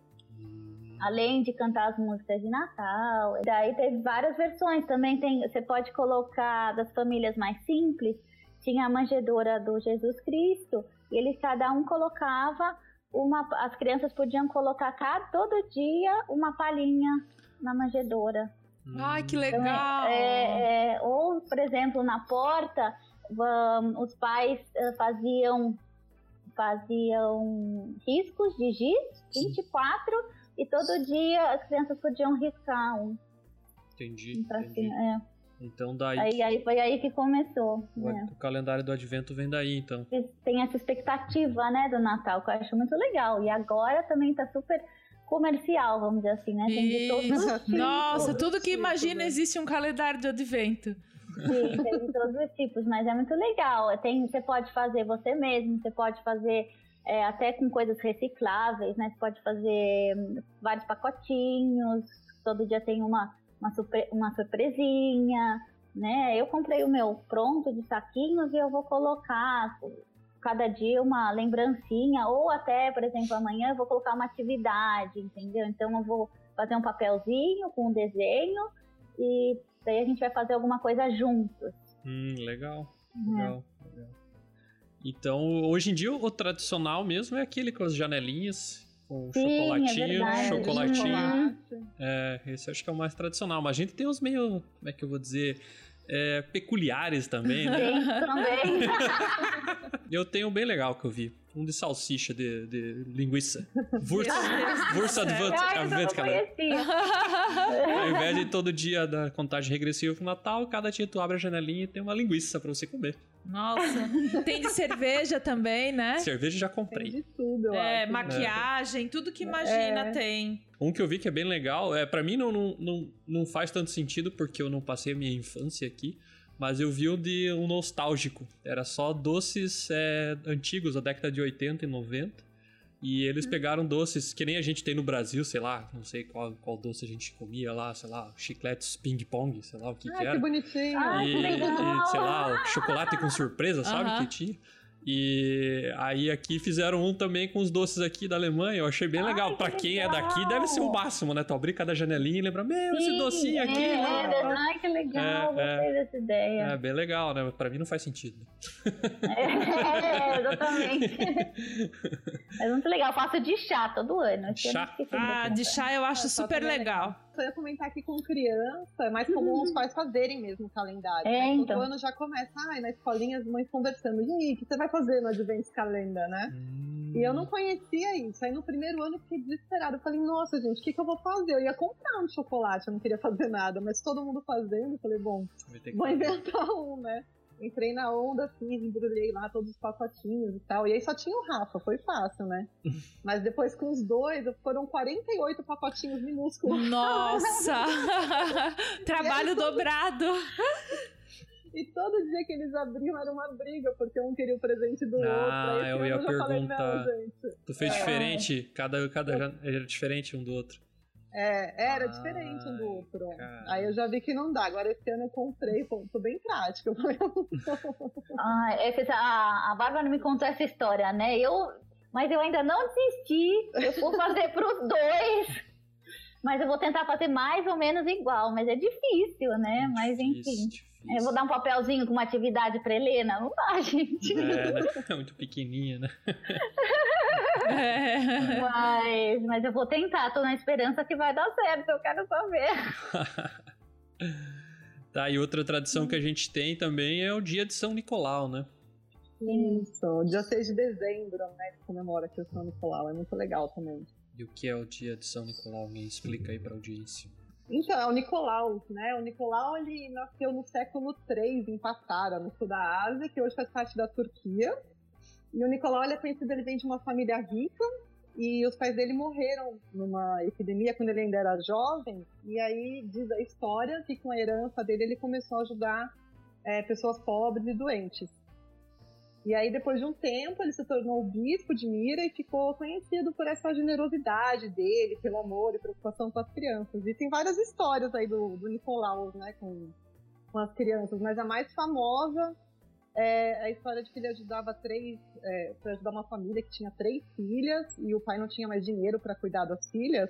além de cantar as músicas de Natal. Daí teve várias versões. Também tem, você pode colocar das famílias mais simples. Tinha a manjedoura do Jesus Cristo. E eles cada um colocava uma. As crianças podiam colocar cada, todo dia uma palhinha na manjedoura. Ai, que Então, legal. é- é, ou, por exemplo, na porta, vam- os pais eh, faziam faziam riscos de giz, 24, e todo dia as crianças podiam riscar um Entendi. pra entendi. cima. é. Então daí Aí, aí foi aí que começou. o, né? o calendário do advento vem daí, então. Tem essa expectativa, né, do Natal, que eu acho muito legal. E agora também tá super comercial, vamos dizer assim, né? Tem de todos os tipos. Nossa, tudo que imagina né? existe um calendário de advento. Sim, tem de todos os tipos, mas é muito legal. Tem, você pode fazer você mesmo, você pode fazer é, até com coisas recicláveis, né? Você pode fazer hum, vários pacotinhos, todo dia tem uma, uma, surpre- uma surpresinha, né? Eu comprei o meu pronto de saquinhos e eu vou colocar cada dia uma lembrancinha, ou até, por exemplo, amanhã eu vou colocar uma atividade, entendeu? Então eu vou fazer um papelzinho com um desenho e daí a gente vai fazer alguma coisa juntos. Hum, legal. Uhum. Legal, legal. Então, hoje em dia, o tradicional mesmo é aquele com as janelinhas, com Sim, é chocolatinho, verdade. chocolatinho. É, esse acho que é o mais tradicional. Mas a gente tem uns meio, como é que eu vou dizer, é, peculiares também, né? Tem também. Eu tenho um bem legal que eu vi. Um de salsicha, de, de linguiça. Wurst, Wurst Advent, não Calendar. conhecia. Ao invés de todo dia da contagem regressiva pro Natal, cada dia tu abre a janelinha e tem uma linguiça pra você comer. Nossa. Tem de cerveja também, né? Cerveja já Tem comprei. de tudo, eu É, acho. maquiagem, tudo que imagina É. tem. Um que eu vi que é bem legal, é para mim não, não, não, não faz tanto sentido porque eu não passei a minha infância aqui, mas eu vi o de um nostálgico. Era só doces é, antigos, da década de 80 e 90. E eles Hum. pegaram doces que nem a gente tem no Brasil, sei lá, não sei qual, qual doce a gente comia lá, sei lá, chicletes ping-pong, sei lá o que, Ai, que que era. bonitinho. Ai, e, que legal. e, sei lá, chocolate com surpresa, sabe? Aham. Que tinha. E aí aqui fizeram um também com os doces aqui da Alemanha. Eu achei bem legal. Que quem é daqui, deve ser o máximo, né? Tu abrir cada janelinha e lembrar, meu, esse docinho aqui. É, lá, é, ai, que legal, É, gostei dessa ideia. É bem legal, né? Pra mim não faz sentido. É, exatamente. Mas muito legal, eu faço de chá todo ano. eu Chá? Ah, de chá eu acho só super é legal. Eu ia comentar aqui com criança, é mais comum os pais fazerem mesmo o calendário. É, né? então. Todo ano já começa, ai, na escolinha as mães conversando. E aí, o que você vai fazer no Advent Calendar, né? Hum, E eu não conhecia isso. Aí no primeiro ano eu fiquei desesperada. Eu falei, nossa, gente, o que, que eu vou fazer? Eu ia comprar um chocolate, eu não queria fazer nada, mas todo mundo fazendo, eu falei, bom, vou inventar um, né? Entrei na onda, fiz, embrulhei lá todos os pacotinhos e tal. E aí só tinha o Rafa, foi fácil, né? Mas depois com os dois, foram 48 pacotinhos minúsculos. Nossa! Trabalho dobrado. E todo dia que eles abriam era uma briga, porque um queria o presente do Ah, outro. Esse eu ia falei, não, perguntar. gente. Tu fez É. diferente? Cada, cada era diferente um do outro. É, era Ai, diferente um do outro. cara. Aí eu já vi que não dá. Agora esse ano eu comprei, tô bem prática. Falei, Ah, é que a, a Bárbara me contou essa história, né? Eu, mas eu ainda não desisti. Eu vou fazer pros dois. Mas eu vou tentar fazer mais ou menos igual. Mas é difícil, né? Mas Difícil, enfim. difícil. Eu vou dar um papelzinho com uma atividade pra Helena? Não dá, gente. É, né? É muito pequenininha, né? É. Mas, mas eu vou tentar. Tô na esperança que vai dar certo. Eu quero só ver. Tá, e outra tradição que a gente tem também é o dia de São Nicolau, né? Isso, dia 6 de dezembro, né? Que comemora aqui o São Nicolau. É muito legal também. E o que é o dia de São Nicolau? Alguém explica aí pra audiência. Então, é o Nicolau, né? O Nicolau, ele nasceu no século III, em Patara, no sul da Ásia, que hoje faz parte da Turquia. E o Nicolau, ele é conhecido, ele vem de uma família rica, e os pais dele morreram numa epidemia quando ele ainda era jovem, e aí diz a história que com a herança dele ele começou a ajudar é, pessoas pobres e doentes. E aí, depois de um tempo, ele se tornou bispo de Mira e ficou conhecido por essa generosidade dele, pelo amor e preocupação com as crianças. E tem várias histórias aí do, do Nicolau, né, com, com as crianças, mas a mais famosa é a história de que ele ajudava três, é, para ajudar uma família que tinha três filhas e o pai não tinha mais dinheiro para cuidar das filhas.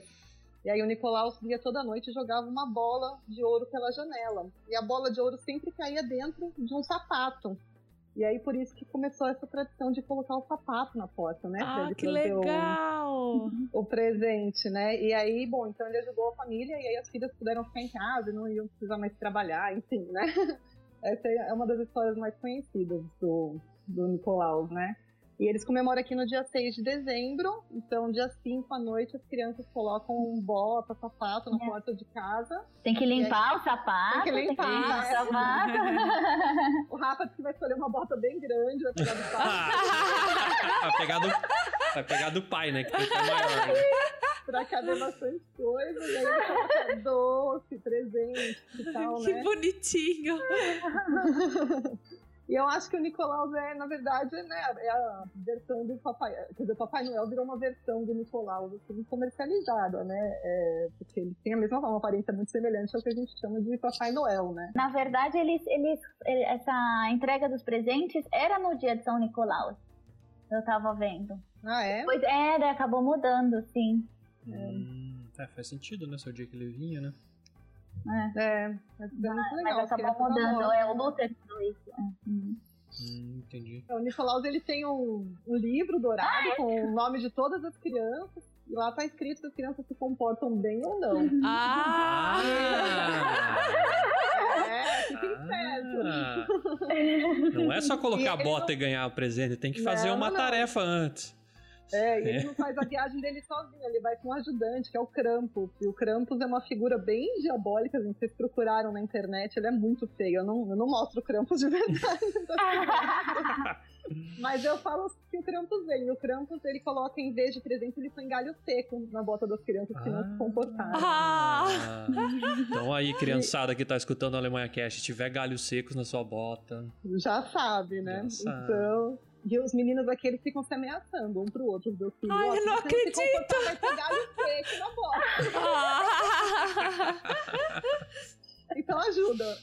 E aí o Nicolau subia toda noite e jogava uma bola de ouro pela janela. E a bola de ouro sempre caía dentro de um sapato. E aí por isso que começou essa tradição de colocar o sapato na porta, né? Ah, que legal! O, o, presente, né? E aí, bom, então ele ajudou a família e aí as filhas puderam ficar em casa e não iam precisar mais trabalhar, enfim, né? Essa é uma das histórias mais conhecidas do, do Nicolau, né? E eles comemoram aqui no dia 6 de dezembro. Então, dia 5 à noite, as crianças colocam um bota, sapato na é. porta de casa. Tem que limpar aí, o sapato. Tem que limpar, tem que limpar o sapato. o Rafa disse que vai escolher uma bota bem grande, vai pegar do pai. vai, pegar do, vai pegar do pai, né? Que tem que ser maior. Né? pra caber bastante coisa. E aí doce, presente e tal, que né? Que bonitinho. E eu acho que o Nicolau é, na verdade, né, é a versão do Papai. Quer dizer, o Papai Noel virou uma versão do Nicolau, assim, comercializada, né? É, porque ele tem a mesma uma aparência muito semelhante ao que a gente chama de Papai Noel, né? Na verdade, eles, eles, essa entrega dos presentes era no dia de São Nicolau. Eu tava vendo. Ah, é? Pois era, acabou mudando, sim. Hum, é, faz sentido, né? Seu dia que ele vinha, né? É, é, é muito legal. Mas acabou mudando, é o Luther isso. É. Hum, entendi. O Nicolaus ele tem um, um livro dourado ah, é? com o nome de todas as crianças. E lá tá escrito se as crianças se comportam bem ou não. Ah! é, fica ah. Não é só colocar a bota não... e ganhar o presente, tem que fazer não, uma não. tarefa antes. É, e ele não faz a viagem dele sozinho, ele vai com um ajudante, que é o Krampus. E o Krampus é uma figura bem diabólica, gente. Vocês procuraram na internet, ele é muito feio. Eu não, eu não mostro o Krampus de verdade. Mas eu falo que o Krampus vem. O Krampus, ele coloca, em vez de presente, ele põe galho seco na bota das crianças que ah, não se comportaram. Ah. Então aí, criançada que tá escutando a Alemanha Cash, tiver galhos secos na sua bota... Já sabe, né? Já sabe. Então... E os meninos aqui, eles ficam se ameaçando um pro outro. Meu filho, Ai, eu não acredito! Vai pegar o na bola. então ajuda.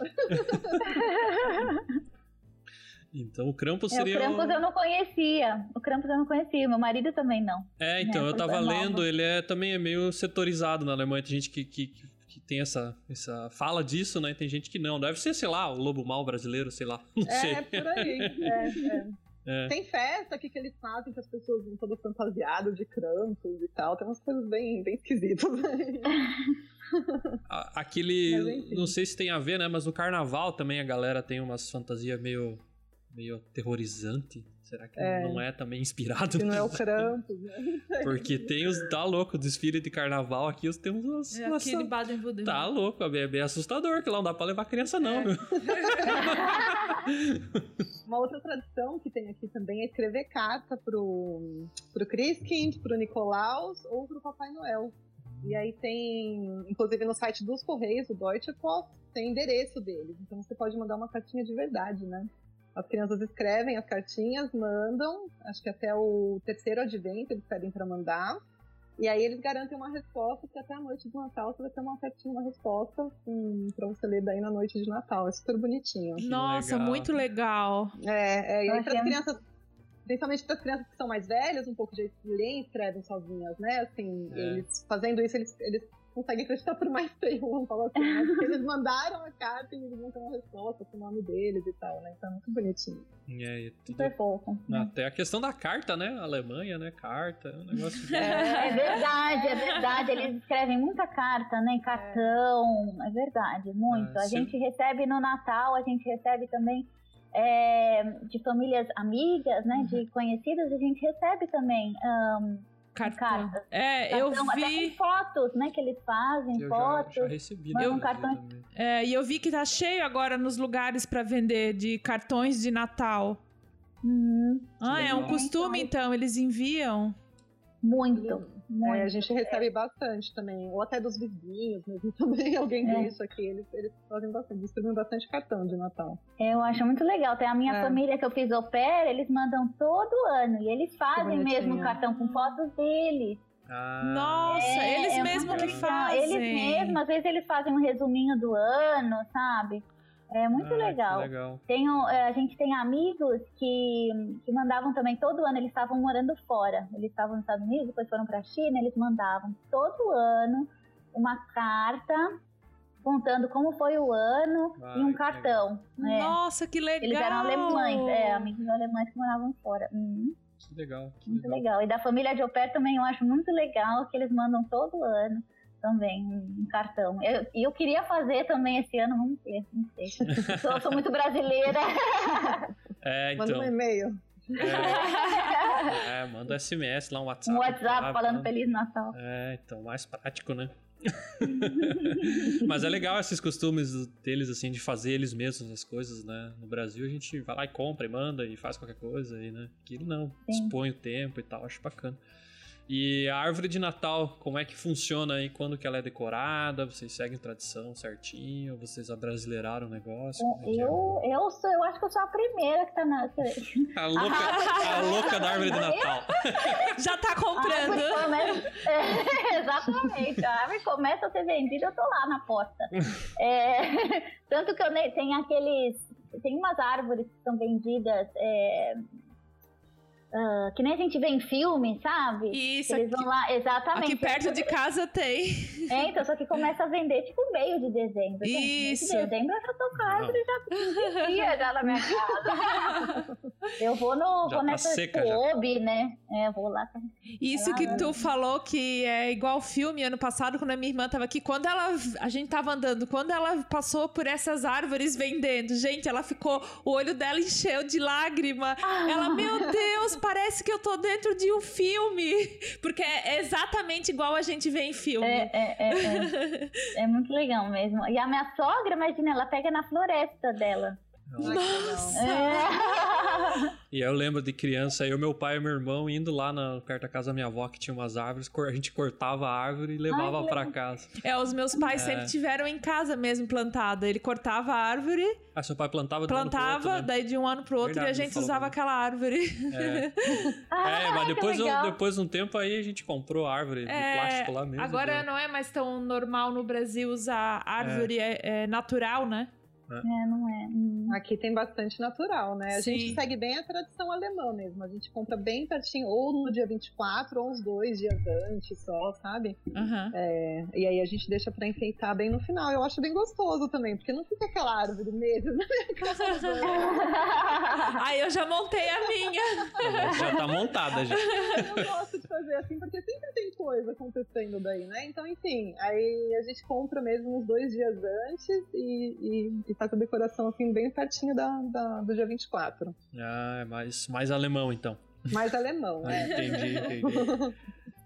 Então o Krampus é, seria. O Krampus eu não conhecia. O Krampus eu não conhecia. Meu marido também não. É, então, né? eu tava lendo, ele é também é meio setorizado na Alemanha. Tem gente que, que, que tem essa, essa fala disso, né? Tem gente que não. Deve ser, sei lá, o lobo mal brasileiro, sei lá. Não é, sei. É, por aí. É, é. É. Tem festa aqui que eles fazem que as pessoas vão todas fantasiadas de crampos e tal. Tem umas coisas bem, bem esquisitas aí. Aquele. Não sei se tem a ver, né? Mas no carnaval também a galera tem umas fantasias meio. meio terrorizante. Será que é. não é também inspirado? Que não é o Krampus, né? Porque tem os. Tá louco, desfile de carnaval aqui, os temos umas. É aquele baden Tá louco, é bem assustador, que lá não dá pra levar criança, não, é. Uma outra tradição que tem aqui também é escrever carta pro, pro Christkind, pro Nicolaus ou pro Papai Noel. E aí tem, inclusive no site dos Correios, o Deutsche Post, tem endereço deles. Então você pode mandar uma cartinha de verdade, né? As crianças escrevem as cartinhas, mandam, acho que até o terceiro advento eles pedem para mandar. E aí eles garantem uma resposta que até a noite do Natal você vai ter uma cartinha, uma resposta um, pra você ler daí na noite de Natal. É super bonitinho. Nossa, legal. muito legal. É, é e aí para as crianças, principalmente para as crianças que são mais velhas, um pouco de ler escrevem sozinhas, né? Assim, é. eles fazendo isso, eles, eles consegue acreditar por mais tempo, vamos falar assim, né? Porque eles mandaram a carta e eles vão ter uma resposta com o nome deles e tal, né? Então é muito bonitinho. É, tudo... Super fofo. Até a questão da carta, né? A Alemanha, né? Carta, é um negócio. De... É, é verdade, é verdade. Eles escrevem muita carta, né? Cartão, é, é verdade, muito. É, a gente recebe no Natal, a gente recebe também. É, de famílias amigas, né, uhum. de conhecidas, a gente recebe também um, cartão. É, cartão, eu vi. fotos, né? Que eles fazem, eu fotos. Já, já recebi eu, cartão... É, e eu vi que tá cheio agora nos lugares para vender de cartões de Natal. Uhum. Ah, é um costume, então, eles enviam. Muito. muito. É, a gente recebe bastante também, ou até dos vizinhos mesmo também, alguém É. deixa aqui, eles, eles fazem bastante, distribuem bastante cartão de Natal. Eu acho muito legal. Tem a minha É. família que eu fiz au pair, eles mandam todo ano. E eles fazem mesmo o cartão com fotos deles. Ah, Nossa, É, eles é mesmo muito que fazem. Eles mesmos, às vezes eles fazem um resuminho do ano, sabe? É muito ah, legal. legal. Tenho, é, a gente tem amigos que, que mandavam também todo ano, eles estavam morando fora. Eles estavam nos Estados Unidos, depois foram pra China, eles mandavam todo ano uma carta contando como foi o ano Ah, e um que cartão. né? Nossa, que legal. Eles eram alemães, é, amigos alemães que moravam fora. Uhum, Que legal, que muito legal. legal. E da família de au pair também eu acho muito legal que eles mandam todo ano também um cartão. Eu- E eu, queria fazer também esse ano, vamos ver, não sei. sou, sou muito brasileira. É, Manda então. um e-mail. É, é, manda um SMS lá, um WhatsApp. Um WhatsApp lá, falando manda- Feliz Natal. É, então, mais prático, né? Mas é legal esses costumes deles, assim, de fazer eles mesmos as coisas, né? No Brasil a gente vai lá e compra e manda e faz qualquer coisa aí, né? Aquilo não, dispõe o tempo e tal, acho bacana. E a árvore de Natal, como é que funciona aí? Quando que ela é decorada? Vocês seguem tradição certinho? Vocês abrasileiraram o negócio? Como é que é? Eu, eu, sou, eu acho que eu sou a primeira que tá na. A louca, a louca da árvore de Natal. Já tá A comprando. começa- É, exatamente. A árvore começa a ser vendida, eu tô lá na porta. É, tanto que eu ne- tem aqueles. Tem umas árvores que são vendidas. Ah, que nem a gente vê em filme, sabe? Isso, Eles aqui, vão lá, exatamente. aqui perto de casa tem. É, então, só que começa a vender tipo meio de dezembro. Gente, meio Isso. de dezembro eu já tô árvore já dia já na minha casa. eu vou no Já vou tá nessa seca já. Kobe, né? É, eu vou lá. Isso que tu falou que é igual filme ano passado, quando a minha irmã tava aqui, quando ela a gente tava andando, quando ela passou por essas árvores vendendo, gente, ela ficou, o olho dela encheu de lágrima. Ela, meu Deus, parece que eu tô dentro de um filme, porque é exatamente igual a gente vê em filme. É, é, é, é. É muito legal mesmo. E a minha sogra, imagina, ela pega na floresta dela. Nossa! É. E eu lembro de criança, eu, meu pai e meu irmão indo lá na, perto da casa da minha avó, que tinha umas árvores, a gente cortava a árvore e levava pra casa. É, os meus pais É. sempre tiveram em casa mesmo plantada. Ele cortava a árvore, Ah, seu pai plantava de um ano pro plantava, outro, né? daí de um ano pro outro Verdade, e a gente usava aquela árvore. É, Ah, É, mas que depois, eu- depois de um tempo aí a gente comprou a árvore de É, plástico lá mesmo. Agora né? não é mais tão normal no Brasil usar árvore é. é natural, né? É, não é. Hum. Aqui tem bastante natural, né? A Sim. gente segue bem a tradição alemã mesmo. A gente compra bem pertinho, ou no dia 24, ou uns dois dias antes só, sabe? Aham. É, e aí a gente deixa pra enfeitar bem no final. Eu acho bem gostoso também, porque não fica aquela árvore mesmo, né? Aí eu já montei a minha. Já tá montada já. Eu gosto de fazer assim, porque sempre tem coisa acontecendo daí, né? Então, enfim, aí a gente compra mesmo uns dois dias antes e, e, e faz a decoração assim bem pertinho da, da- do dia 24. Ah, é mais, mais alemão então. Mais alemão, Ah, né? entendi, entendi.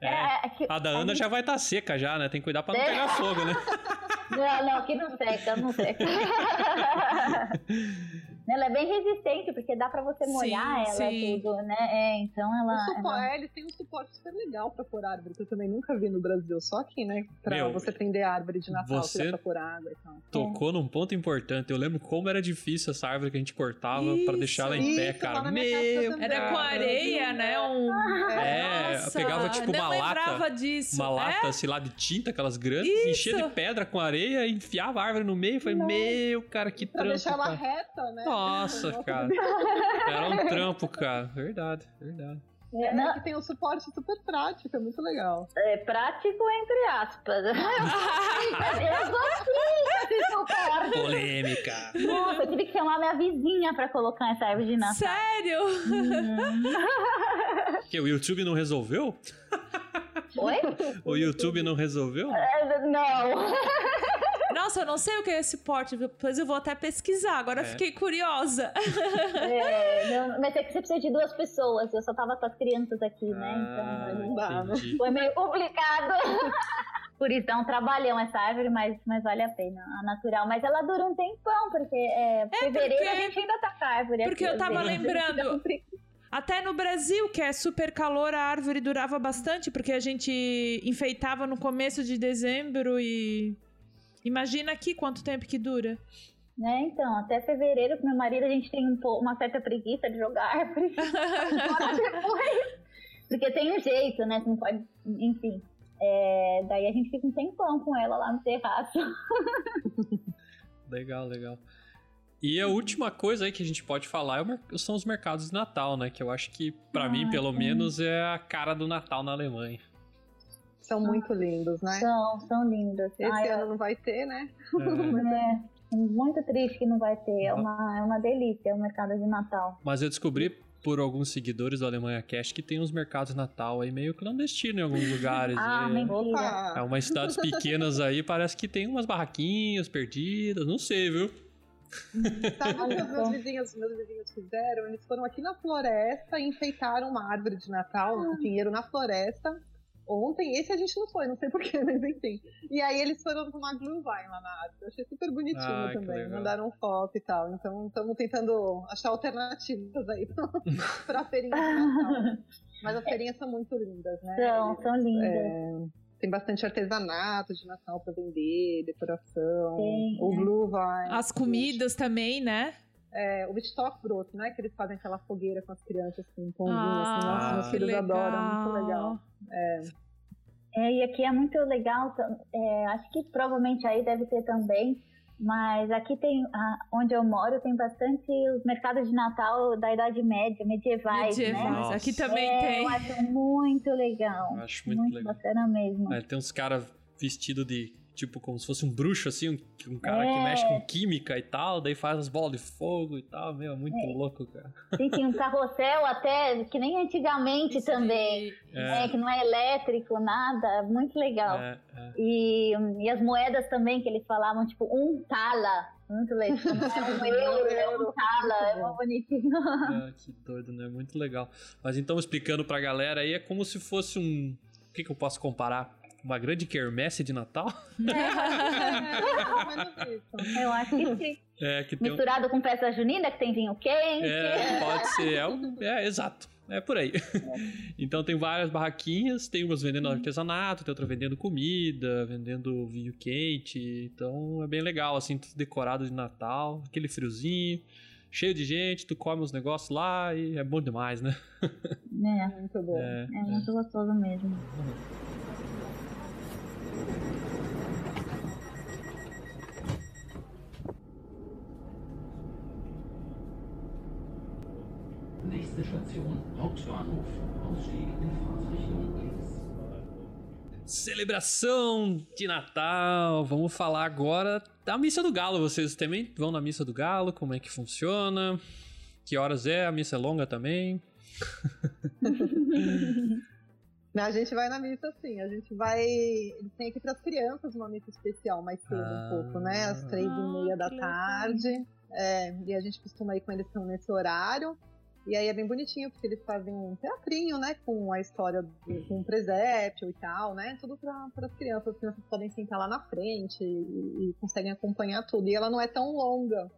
É. É, que- A da Ana já vai estar seca já, né? Tem que cuidar pra não É. pegar fogo, né? Não, não, aqui não seca, não seca. ela é bem resistente, porque dá pra você Sim, molhar ela sim. tudo, né? É, então O ela. supo- ela- é, eles têm um suporte super legal pra pôr árvore, que eu também nunca vi no Brasil, só aqui, né? Pra Meu, você prender a árvore de Natal, você- pra pôr água e tal. Tocou num ponto importante. Eu lembro como era difícil essa árvore que a gente cortava pra Isso. deixar ela em pé, Isso, cara. Meu, também. Era com areia, né? Um... É, Nossa, pegava tipo uma lata. lembrava disso. Uma É? lata, sei lá, de tinta, aquelas grandes, Isso. enchia de pedra com areia, enfiava a árvore no meio e falei, meu, cara, que Pra trampo. deixar ela cara. reta, né? Nossa, cara. Era um trampo, cara. Verdade, verdade. É, É, não, que tem um suporte super prático, é muito legal. é prático entre aspas. Eu gostei desse suporte. Polêmica. Nossa, eu tive que chamar minha vizinha pra colocar essa árvore de Natal. Sério? que o YouTube não resolveu? Oi? O YouTube não resolveu? É, Não. Nossa, eu não sei o que é esse porte, depois eu vou até pesquisar. Agora eu É. fiquei curiosa. É, não, mas é que você precisa de duas pessoas. Eu só tava com as crianças aqui, né? Ah, Então não né? entendi. foi meio complicado. Por isso dá um trabalhão essa árvore, mas, mas vale a pena. A natural. Mas ela dura um tempão, porque é, fevereiro porque- a gente ainda tá com a árvore. porque aqui, eu tava vezes. lembrando-. Até no Brasil, que é super calor, a árvore durava bastante, porque a gente enfeitava no começo de dezembro e. Imagina aqui quanto tempo que dura. Né, então, até fevereiro com meu marido a gente tem um pouco, uma certa preguiça de jogar depois. Porque tem um jeito, né? Você não pode. Enfim. É, daí a gente fica um tempão com ela lá no terraço. Legal, legal. E a última coisa aí que a gente pode falar é são os mercados de Natal, né? Que eu acho que, pra mim, Ah, pelo sim. menos, é a cara do Natal na Alemanha. São muito lindos, né? São, são lindos. Esse Ai, ano não vai ter, né? É. É, muito triste que não vai ter. É uma, é uma delícia o mercado de Natal. Mas eu descobri por alguns seguidores do Alemanha Cash que tem uns mercados de Natal aí meio clandestino em alguns lugares. Ah, é, mentira. É umas cidades pequenas aí, parece que tem umas barraquinhas perdidas, não sei, viu? Sabe o que os meus vizinhos, meus vizinhos fizeram? Eles foram aqui na floresta e enfeitaram uma árvore de Natal, um pinheiro na floresta. Ontem, esse a gente não foi, não sei porquê, mas enfim. E aí eles foram tomar Glühwein lá na árvore. Eu achei super bonitinho Ah, também. Mandaram foto e tal. Então estamos tentando achar alternativas aí pra feirinha de Natal. Mas as feirinhas são muito lindas, né? São, são lindas. É, tem bastante artesanato de Natal pra vender, decoração, Tem, o é. Glühwein. As comidas também, né? É, o Wittstockbrot, né? Que eles fazem aquela fogueira com as crianças, assim, um pãozinho, Ah, assim. Nossa, meus filhos legal. adoram, muito legal. É, e aqui é muito legal, é, acho que provavelmente aí deve ter também, mas aqui tem, onde eu moro, tem bastante os mercados de Natal da Idade Média, medievais, Medievais. né? Nossa. Aqui também É, tem. Eu acho muito legal. Eu acho muito, Muito, legal. bacana mesmo. É, tem uns caras vestidos de. Tipo, como se fosse um bruxo, assim, um, um cara que É. mexe com química e tal, daí faz as bolas de fogo e tal, meu, é muito louco, cara. Sim, tem um carrossel até, que nem antigamente Isso também, é, que não é elétrico, nada, muito legal. É, é. E, e as moedas também que eles falavam, tipo, um tala. Muito legal. É um euro, é um tala. É muito bonitinho. Ah, que doido, né? Muito legal. Mas então, explicando pra galera aí, é como se fosse um. O que, que eu posso comparar? Uma grande quermesse de Natal? É. Eu acho que sim. É, que tem um... Misturado com festa junina, que tem vinho quente. É, pode ser. É, um- é, exato. É por aí. Então tem várias barraquinhas, tem umas vendendo artesanato, tem outra vendendo comida, vendendo vinho quente. Então é bem legal, assim, tudo decorado de Natal, aquele friozinho, cheio de gente, tu come os negócios lá e é bom demais, né? É, Muito bom. É, é muito gostoso mesmo. Nächste Station, Hauptbahnhof. Ausstieg in Fahrtrichtung links. Celebração de Natal. Vamos falar agora da Missa do Galo. Vocês também vão na Missa do Galo? Como é que funciona? Que horas é? A missa é longa também? A gente vai na missa sim, a gente vai. Eles têm aqui para as crianças uma missa especial mais cedo Ah. um pouco, né? Às três Ah, e meia da tarde. É, e a gente costuma ir com eles então, nesse horário. E aí é bem bonitinho, porque eles fazem um teatrinho, né? Com a história do, com o presépio e tal, né? Tudo para as crianças. As crianças podem sentar lá na frente e, e conseguem acompanhar tudo. E ela não é tão longa.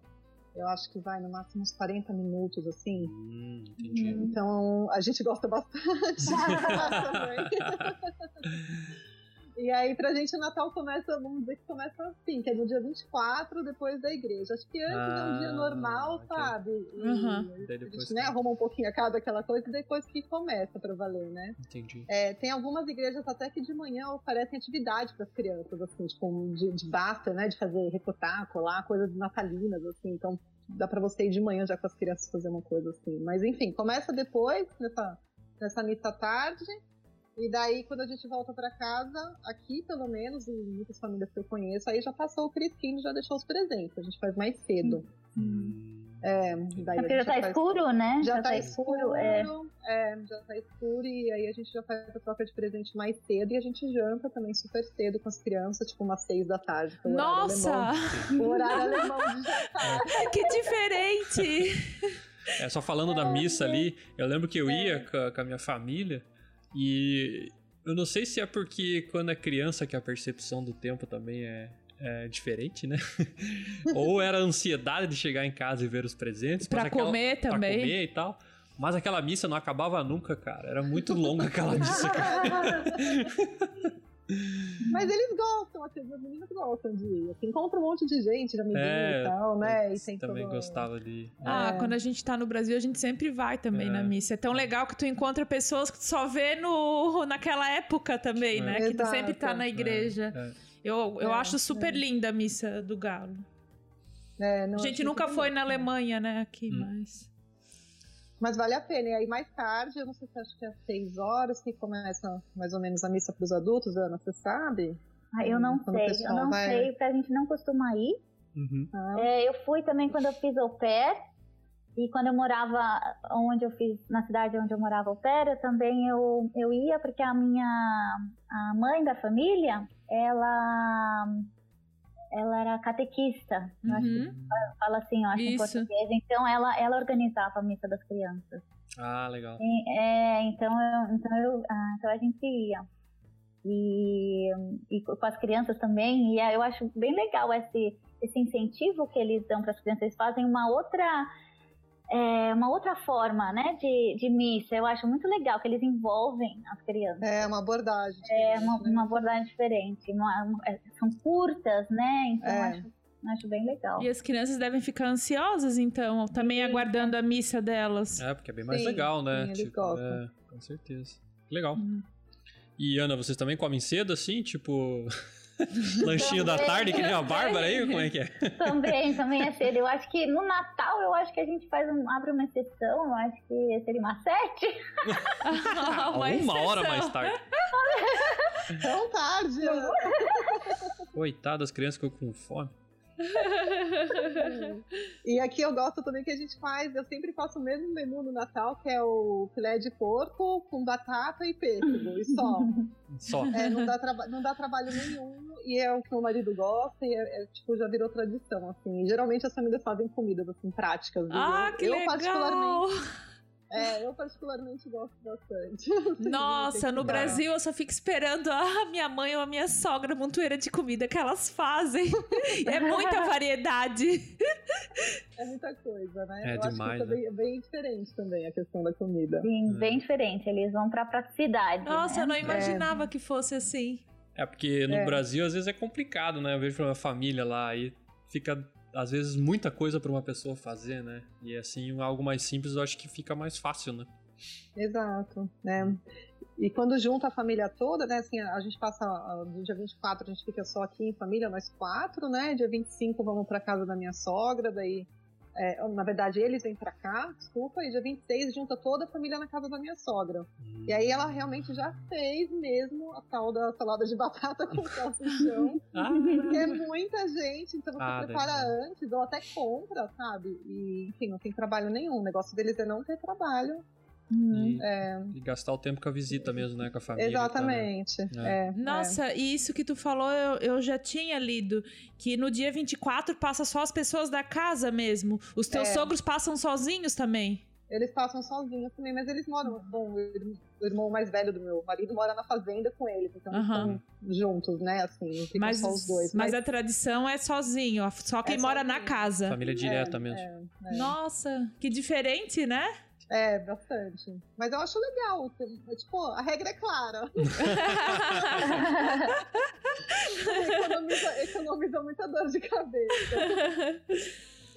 Eu acho que vai no máximo uns 40 minutos, assim. Hum, entendi. Então a gente gosta bastante. E aí, pra gente, o Natal começa, vamos dizer que começa assim, que é no dia 24, depois da igreja. Acho que antes é um dia Ah, normal, ok. sabe? E Uhum. A gente né, arruma um pouquinho a casa, aquela coisa, e depois que começa pra valer, né? Entendi. É, tem algumas igrejas até que de manhã oferecem atividade para as crianças, assim, tipo, de, de basta, né? De fazer recortar, colar, coisas natalinas, assim. Então, dá para você ir de manhã já com as crianças fazer uma coisa assim. Mas, enfim, começa depois, nessa, nessa missa à tarde. E daí, quando a gente volta para casa, aqui pelo menos, e muitas famílias que eu conheço, aí já passou o Crisquinho, já deixou os presentes. A gente faz mais cedo. Hum, É, daí É porque já tá faz- escuro, né? já, tá, escuro, é. é. já tá escuro e aí a gente já faz a troca de presente mais cedo e a gente janta também super cedo com as crianças, tipo umas seis da tarde. que é o horário Nossa! alemão. O horário alemão de jantar. que diferente! É, só falando da missa ali, eu lembro que eu ia com a, com a minha família e eu não sei se é porque quando é criança que a percepção do tempo também é, é diferente, né? Ou era a ansiedade de chegar em casa e ver os presentes. Pra aquela- comer pra também. comer e tal. Mas aquela missa não acabava nunca, cara. Era muito longa aquela missa, cara. Mas eles gostam, assim, as meninas gostam de ir. Assim, encontra um monte de gente na menina É, e tal, né? E tem também todo- gostava de ir. Ah, É. quando a gente tá no Brasil, a gente sempre vai também É. na missa. É tão legal que tu encontra pessoas que tu só vê no, naquela época também, É. né? Que tu Exato. sempre tá na igreja. É. Eu, eu É, acho super linda a missa do Galo. É, não, A gente nunca foi na Alemanha, né? Aqui, Hum. mas. Mas vale a pena. E aí mais tarde, eu não sei se acho que é às seis horas que começa mais ou menos a missa para os adultos, Ana, você sabe? Ah, eu não Quando sei, eu não vai- sei, porque a gente não costuma ir. Uhum. Ah, É, eu fui também quando eu fiz au pair. E quando eu morava onde eu fiz, na cidade onde eu morava au pair, eu também eu, eu ia porque a minha a mãe da família, ela ela era catequista. Acho que Uhum. fala assim, eu acho em Isso. português. Então ela ela organizava a missa das crianças. Ah, legal. E- É, então eu, então eu, ah, então a gente ia. E, e com as crianças também, e eu acho bem legal esse, esse incentivo que eles dão para as crianças. Eles fazem uma outra, é, uma outra forma né, de, de missa. Eu acho muito legal que eles envolvem as crianças. É uma abordagem. É uma, né? uma abordagem diferente. uma- uma- é, são curtas, né? Então eu É. acho, acho bem legal. E as crianças devem ficar ansiosas, então, também Sim. aguardando a missa delas. É, porque é bem mais Sim, legal, né? sim, eles tipo, gostam. é, com certeza. Legal. Uhum. E Ana, vocês também comem cedo, assim? Tipo, lanchinho da Também. tarde, que nem a Bárbara aí? Como é que é? Também, também é cedo. Eu acho que no Natal, eu acho que a gente faz um, abre uma exceção. Eu acho que seria uma sete. Uma Uma hora mais tarde. Tão tarde. Coitado, as crianças ficam com fome. E aqui eu gosto também que a gente faz, eu sempre faço o mesmo menu no Natal, que é o filé de porco com batata e pêssego, e só. Só. É, não, dá não dá trabalho nenhum, e é o que meu marido gosta, e é, é, tipo, já virou tradição, assim. E geralmente as famílias fazem comidas, assim, práticas. viu? Ah, que eu, legal! particularmente, é, eu particularmente gosto bastante. Nossa, no. Brasil eu só fico esperando a minha mãe ou a minha sogra montoeira de comida que elas fazem. É muita variedade. É muita coisa, né? É eu demais, acho que isso é bem, bem diferente também, a questão da comida. Sim, bem diferente. Eles vão pra praticidade. Nossa, né? eu não imaginava que fosse assim. É porque no É. Brasil às vezes é complicado, né? Eu vejo uma família lá aí fica às vezes muita coisa pra uma pessoa fazer, né? E assim, algo mais simples eu acho que fica mais fácil, né? Exato, né? E quando junta a família toda, né? Assim, a gente passa do dia 24, a gente fica só aqui em família, nós quatro, né? Dia 25 vamos pra casa da minha sogra, daí. É, na verdade, eles vêm pra cá, desculpa, e dia 26 junta toda a família na casa da minha sogra. E aí ela realmente já fez mesmo a tal da salada de batata com salsichão. Ah, Porque é muita gente, então você Ah, prepara antes ou até compra, sabe? E, enfim, não tem trabalho nenhum. O negócio deles é não ter trabalho. E, É, e gastar o tempo com a visita mesmo, né? Com a família. né? exatamente. É. É, Nossa, e isso que tu falou, eu, eu já tinha lido. Que no dia 24 passa só as pessoas da casa mesmo. Os teus É. sogros passam sozinhos também. é. Eles passam sozinhos também, mas eles moram. Bom, o irm- o irmão mais velho do meu marido mora na fazenda com eles, então eles Aham. estão juntos, né? Assim, ficam Mas, só os dois. mas a tradição é sozinho, só quem É mora na sozinho. casa. Família direta É, mesmo. é, Nossa, que diferente, né? É, bastante. Mas eu acho legal. tem- Tipo, a regra é clara. economiza, economiza muita dor de cabeça.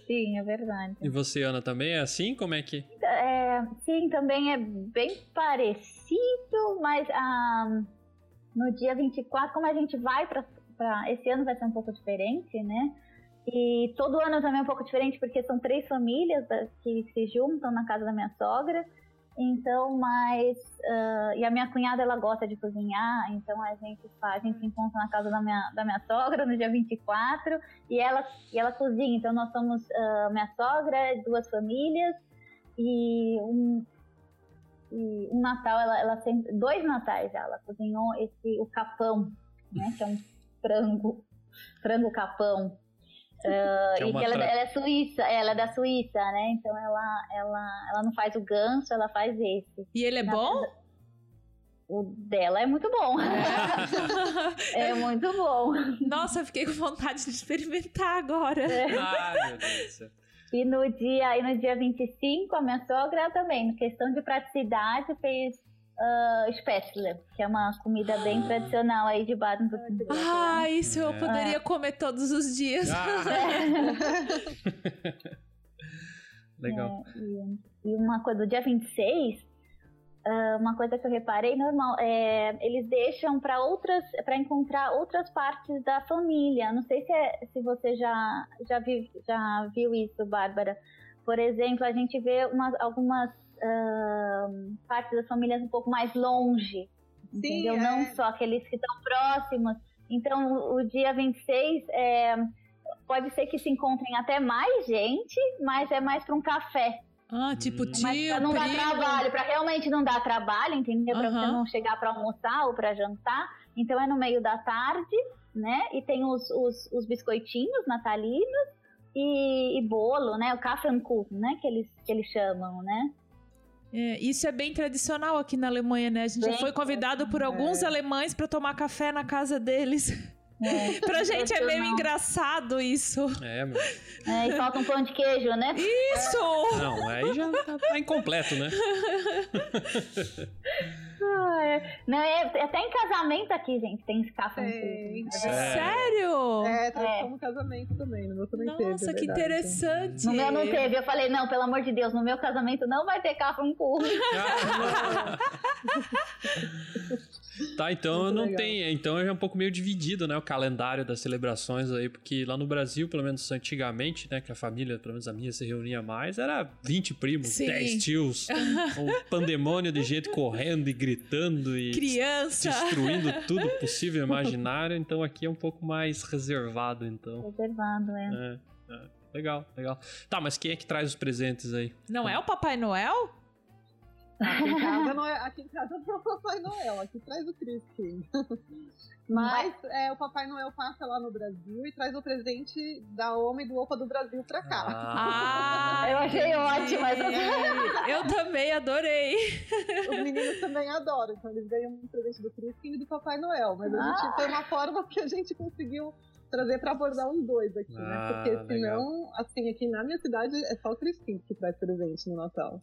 Sim, é verdade. E você, Ana, também é assim? Como é que. É, sim, também é bem parecido, mas ah, no dia 24, como a gente vai para. Esse ano vai ser um pouco diferente, né? E todo ano também é um pouco diferente, porque são três famílias que se juntam na casa da minha sogra. Então, mas. ah, e a minha cunhada, ela gosta de cozinhar, então a gente faz, a gente se encontra na casa da minha, da minha sogra no dia 24 e ela, e ela cozinha. Então, nós somos ah, minha sogra, duas famílias e um, e um Natal, ela, ela sempre. Dois natais já, ela cozinhou esse, o capão, né? Que é um frango, frango capão. Ah, Que é e ela, tra- ela é suíça, ela é da Suíça, né? Então ela, ela, ela não faz o ganso, ela faz esse. E ele é Na bom? O dela é muito bom. É muito bom. Nossa, eu fiquei com vontade de experimentar agora. Ai, meu Deus do céu. E no dia, e no dia 25, a minha sogra também, questão de praticidade, fez uh, Spätzle, que é uma comida bem tradicional aí de Baden-Württemberg. Ah, isso eu É. poderia comer todos os dias. Ah, legal. É, e, e uma coisa, do dia 26, ah, uma coisa que eu reparei, normal, é, eles deixam para outras, para encontrar outras partes da família. Não sei se, é- se você já, já, viu, já viu isso, Bárbara. Por exemplo, a gente vê umas, algumas ah, partes das famílias um pouco mais longe, Sim, entendeu? é. Não só aqueles que estão próximos. Então, o, dia 26 é, pode ser que se encontrem até mais gente, mas é mais para um café. Ah, tipo Hum. Mas tio, pra não dar trabalho, pra realmente não dar trabalho, entendeu? Pra você não chegar pra almoçar ou pra jantar. Então é no meio da tarde, né? E tem os, os, os biscoitinhos natalinos e, e bolo, né? O Kaffenkuchen, né? Que eles, que eles chamam, né? É, isso é bem tradicional aqui na Alemanha, né? A gente já Bem foi convidado por alguns alemães pra tomar café na casa deles. É, pra gente é meio engraçado isso. É, meu. É, e falta um pão de queijo, né? Isso! Não, aí já tá, tá incompleto, né? É. Não, é, até em casamento aqui, gente, tem esse Kaffenkuchen. Tem. Sério? É, traz como casamento também. No meu também teve. Nossa, é que verdade. interessante. No meu não teve. Eu falei, não, pelo amor de Deus, no meu casamento não vai ter Kaffenkuchen. Tá, então Muito não legal. tem. Então é um pouco meio dividido, né? O calendário das celebrações aí, porque lá no Brasil, pelo menos antigamente, né? Que a família, pelo menos a minha, se reunia mais, era 20 primos, Sim. 10 tios, um pandemônio de gente correndo e gritando e Criança. destruindo tudo possível e imaginário. Então aqui é um pouco mais reservado, então. Reservado, é. É, é. Legal, legal. Tá, mas quem é que traz os presentes aí? Não é o Papai Noel? Aqui em casa não é, aqui em casa não é o Papai Noel, aqui traz o Christine. Mas é, o Papai Noel passa lá no Brasil e traz o presente da OMA e do OPA do Brasil pra cá. Ah, Eu achei ótimo essa- Eu também adorei. Os meninos também adoram, então eles ganham um presente do Christine e do Papai Noel. Mas a Ah. gente foi uma forma que a gente conseguiu trazer pra abordar os dois aqui, Ah, né? Porque legal. senão, assim, aqui na minha cidade é só o Christine que traz presente no Natal.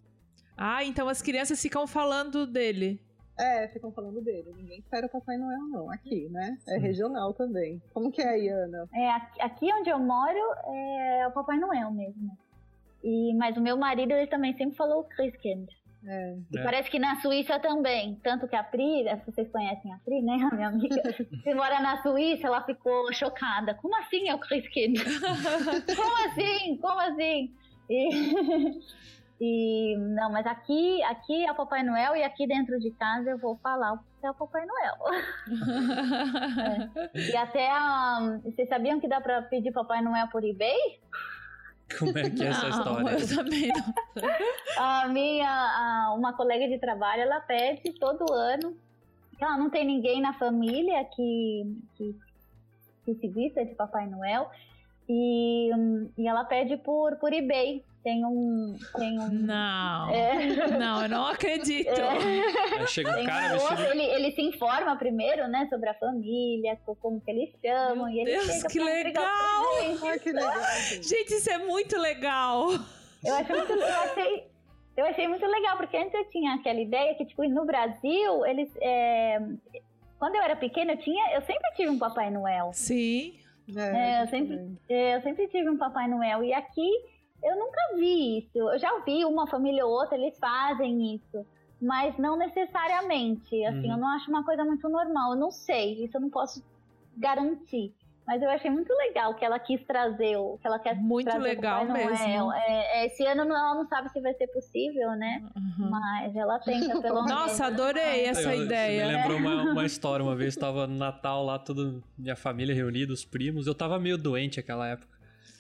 Ah, então as crianças ficam falando dele. É, ficam falando dele. Ninguém espera o Papai Noel, não. Aqui, né? É regional também. Como que é aí, Ana? É, aqui- onde eu moro é o Papai Noel mesmo. E, mas o meu marido, ele também sempre falou Christkind. É. E É. parece que na Suíça também. Tanto que a Pri, vocês conhecem a Pri, né? A minha amiga, que mora na Suíça, ela ficou chocada. Como assim é o Christkind? Como assim? Como assim? E, e, não, mas aqui, aqui é o Papai Noel e aqui dentro de casa eu vou falar que é o Papai Noel. E até, ah, vocês sabiam que dá pra pedir Papai Noel por eBay? Como é que é essa Não, história? Eu também não. A minha, a- uma colega de trabalho, ela pede todo ano. que Ela não tem ninguém na família que, que, que se vista de Papai Noel. E, e ela pede por, por eBay. Tem um. Tem um Não. é, Não, eu não acredito. Aí chega um cara um outro, ele, ele se informa primeiro, né, sobre a família, co- como que eles chamam. Meu e ele Deus, chega que legal! Ai, que legal, gente. Isso é muito legal. Eu, acho muito, eu, achei, eu achei muito legal, porque antes eu tinha aquela ideia que, tipo, no Brasil, eles. é, quando eu era pequena, eu, tinha, eu sempre tive um Papai Noel. Sim. É, eu gente sempre-. É, Eu sempre tive um Papai Noel. E aqui eu nunca vi isso. Eu já vi uma família ou outra, eles fazem isso. Mas não necessariamente. Assim, Uhum. eu não acho uma coisa muito normal. Eu não sei, isso eu não posso garantir. Mas eu achei muito legal que ela quis trazer o que ela quer Muito trazer o legal Papai mesmo. Noel. É, é, esse ano ela não sabe se vai ser possível, né? Uhum. Mas ela tenta pelo menos. Nossa, adorei essa Eu- ideia. Me lembrou uma, uma história. Uma vez tava no Natal lá, toda minha família reunida, os primos. Eu tava meio doente naquela época.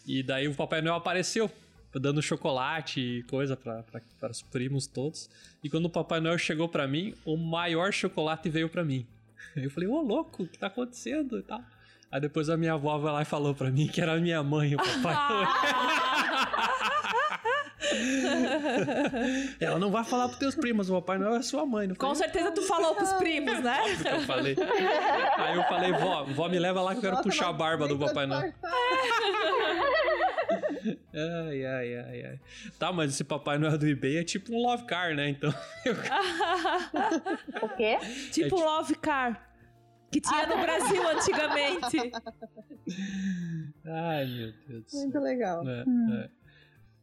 E daí o Papai Noel apareceu, dando chocolate e coisa para os primos todos. E quando o Papai Noel chegou pra mim, o maior chocolate veio pra mim. Aí eu falei, ô louco, o que tá acontecendo e tal. Aí depois a minha avó vai lá e falou pra mim que era a minha mãe, o Papai Noel. Ela não vai falar pros teus primos, o Papai Noel é sua mãe. Não Com falei, certeza tu falou pros primos, né? Eu falei. Aí eu falei, vó, vó me leva lá que eu quero Nossa, puxar a barba do Papai Noel. disfarçar. Ai, ai, ai, ai. Tá, mas esse Papai Noel do eBay é tipo um Love Car, né? Então. O quê? tipo É um Love Car. Que tinha no Brasil antigamente. Ai, meu Deus do céu. Muito legal. É, é.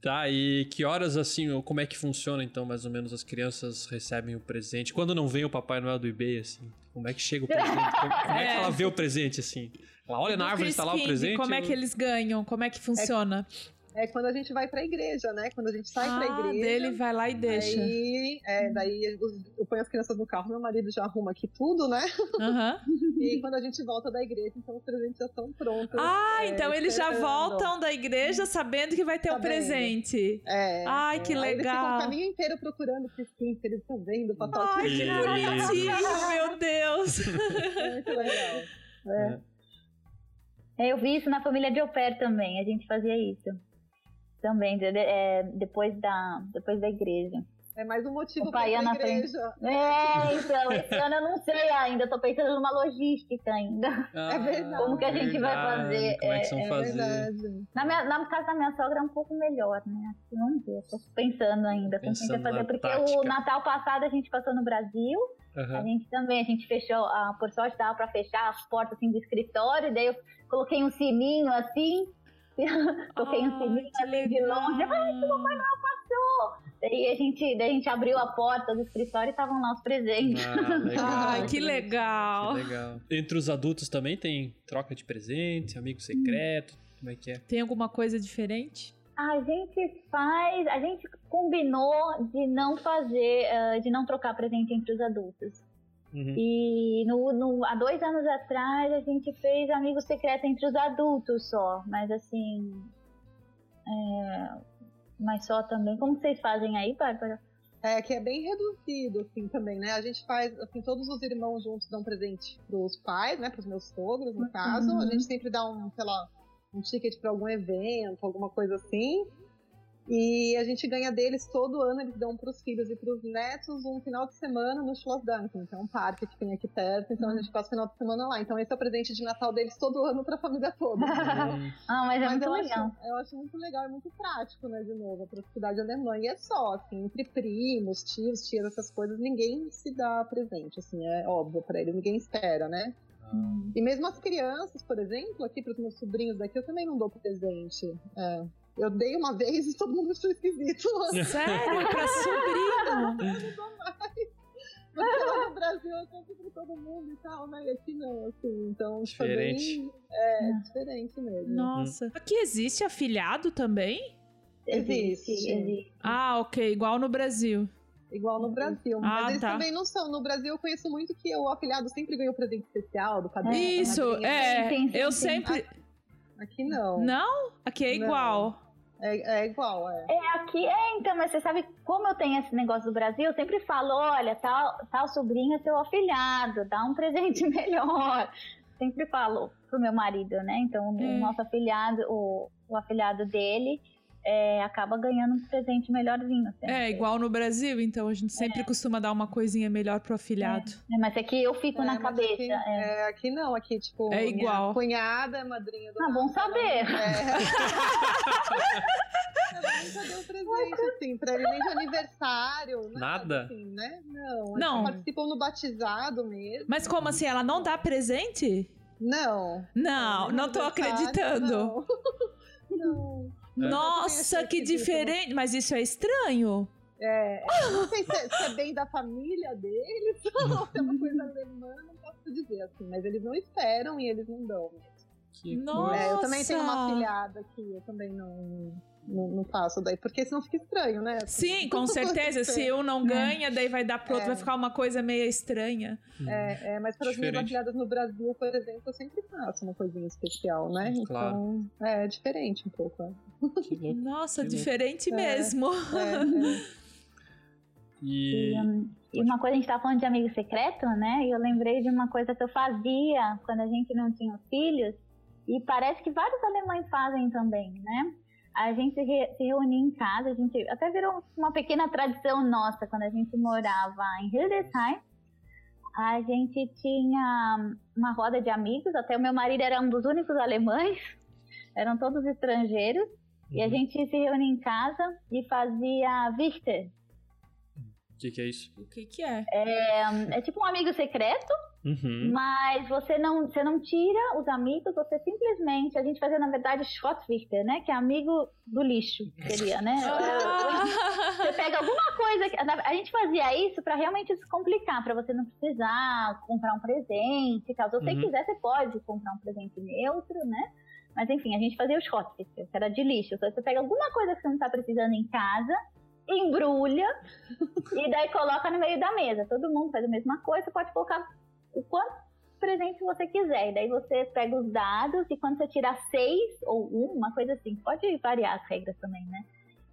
Tá, e que horas assim, ou como é que funciona então, mais ou menos, as crianças recebem o presente? Quando não vem o Papai Noel do eBay, assim, como é que chega o presente? Como, como é que ela vê o presente, assim? Ela olha na árvore, Chris está lá o presente? Como é que eles ganham? Como é que funciona? É quando a gente vai pra igreja, né? Quando a gente sai pra ah, igreja. dele vai lá e deixa. Aí, é, daí os- eu ponho as crianças no carro, meu marido já arruma aqui tudo, né? Aham. E quando a gente volta da igreja, então os presentes já estão prontos. Ah, é, então eles já esperando. voltam da igreja sabendo que vai ter o Sabendo. presente. É. Ai, que é. Aí Eles ficam o legal. caminho inteiro procurando se eles estão vendo o papai. Ai, que Que bonitinho, meu Deus. É muito legal. É, Eu vi isso na família de au pair também, a gente fazia isso. Também, de- de- é, depois, da, depois da igreja. É mais um motivo pai ir pra na frente. igreja. É, então, esse ano eu não sei ainda, tô pensando numa logística ainda. Ah, É verdade. Como que a gente vai verdade, fazer? Como é que É- vão é fazer? Verdade. Na, minha, na casa da minha sogra é um pouco melhor, né? Vamos ver, tô pensando ainda como que a vai fazer. Porque tática. o Natal passado a gente passou no Brasil, a Aham. gente também, a gente fechou, ah, por sorte dava pra fechar as portas assim do escritório, daí eu coloquei um sininho assim, coloquei um sininho assim de longe, legal. ai, que o Papai Noel passou! Daí a gente, daí a gente abriu a porta do escritório e estavam lá os presentes. Ah, legal. Ai, que Que legal. legal. Entre os adultos também tem troca de presente, amigo secreto, como é que é? Tem alguma coisa diferente? A gente faz, a gente combinou de não fazer, ah, de não trocar presente entre os adultos. Uhum. E no, no- há dois anos atrás a gente fez amigo secreto entre os adultos só, mas assim. é, mas só também. Como vocês fazem aí, Bárbara? É, que é bem reduzido, assim, também, né? A gente faz, assim, todos os irmãos juntos dão presente pros pais, né? Pros meus sogros, no caso. Uhum. A gente sempre dá um, sei lá, um ticket pra algum evento, alguma coisa assim. E a gente ganha deles todo ano, eles dão pros filhos e pros netos um final de semana no Schloss Duncan, que é um parque que tem aqui perto, então a gente passa o final de semana lá. Então esse é o presente de Natal deles todo ano pra família toda. Ah, mas é Mas muito eu legal. acho, eu acho muito legal e muito prático, né, de novo, a praticidade alemã. E é só, assim, entre primos, tios, tias, essas coisas, ninguém se dá presente, assim, é óbvio pra eles, ninguém espera, né? E mesmo as crianças, por exemplo, aqui pros meus sobrinhos daqui, eu também não dou presente. É. Eu dei uma vez e todo mundo achou esquisito. Sério? Pra sobrinho? Porque lá no Brasil eu compro pra todo mundo e tal, né? E aqui não, assim. Então, tipo, é bem- Diferente. É, diferente mesmo. Nossa. Aqui existe afilhado também? Existe. existe. Ah, ok. Igual no Brasil. Igual no Brasil. Ah, Mas eles tá. também não são. No Brasil eu conheço muito que o afilhado sempre ganhou presente especial do padrinho. Isso, madrinha. é. Eu sempre. Aqui não. Não? Aqui é Não. É, é igual, é. É, aqui, é, então, mas você sabe, como eu tenho esse negócio do Brasil, eu sempre falo, olha, tal, tal sobrinho é seu afilhado, dá um presente melhor. Sempre falo pro meu marido, né? Então, É. o nosso afilhado, o, o afilhado dele, é, acaba ganhando um presente melhorzinho. sempre. É, igual no Brasil, então a gente sempre costuma dar uma coisinha melhor pro afilhado. É, mas aqui eu fico É, na cabeça. Aqui, é. é, aqui não, aqui, tipo, É minha igual. cunhada é madrinha do Ah, bom saber. É. Ela nunca deu presente, assim, pra ele nem de aniversário. Nada? Assim, né? Não. Não. Participam no batizado mesmo. Mas como assim? Ela não dá presente? Não. Não, não no tô acreditando. Não. não. Nossa, Eu também que esquisito. diferente. Mas isso é estranho. É, é, não sei se é, se é bem da família deles ou se é uma coisa alemã, não posso dizer assim, mas eles não esperam e eles não dão. Que Nossa. É, eu também tenho uma afilhada aqui, eu também não, não, não faço daí, porque senão fica estranho, né? Sim, com certeza. Se um não ganha, daí vai dar pro outro, É. vai ficar uma coisa meio estranha. É, é, mas para as minhas afilhadas no Brasil, por exemplo, eu sempre faço uma coisinha especial, né? Claro. Então, é diferente um pouco. É. Que louco. Nossa, Que louco. diferente É. mesmo. É, é. E. E uma coisa, a gente tava falando de amigo secreto, né? E eu lembrei de uma coisa que eu fazia quando a gente não tinha filhos. E parece que vários alemães fazem também, né? A gente se re- se reunia em casa, a gente até virou uma pequena tradição nossa quando a gente morava em Hildesheim. A gente tinha uma roda de amigos, até o meu marido era um dos únicos alemães, eram todos estrangeiros. E a Uhum. gente se reunia em casa e fazia Vichter. O que, que é isso? O que que é? É tipo um amigo secreto, Uhum. mas você não, você não tira os amigos, você simplesmente. A gente fazia, na verdade, Schrottwichter, né? Que é amigo do lixo, seria, né? Você Ah, pega alguma coisa. que- A gente fazia isso pra realmente descomplicar, pra você não precisar comprar um presente. Caso você Uhum. quiser, você pode comprar um presente neutro, né? Mas enfim, a gente fazia os Schrottwichter, que era de lixo. Então, você pega alguma coisa que você não tá precisando em casa, embrulha e daí coloca no meio da mesa. Todo mundo faz a mesma coisa, você pode colocar o quanto presente você quiser. E daí você pega os dados e quando você tirar seis ou um, uma coisa assim, pode variar as regras também, né?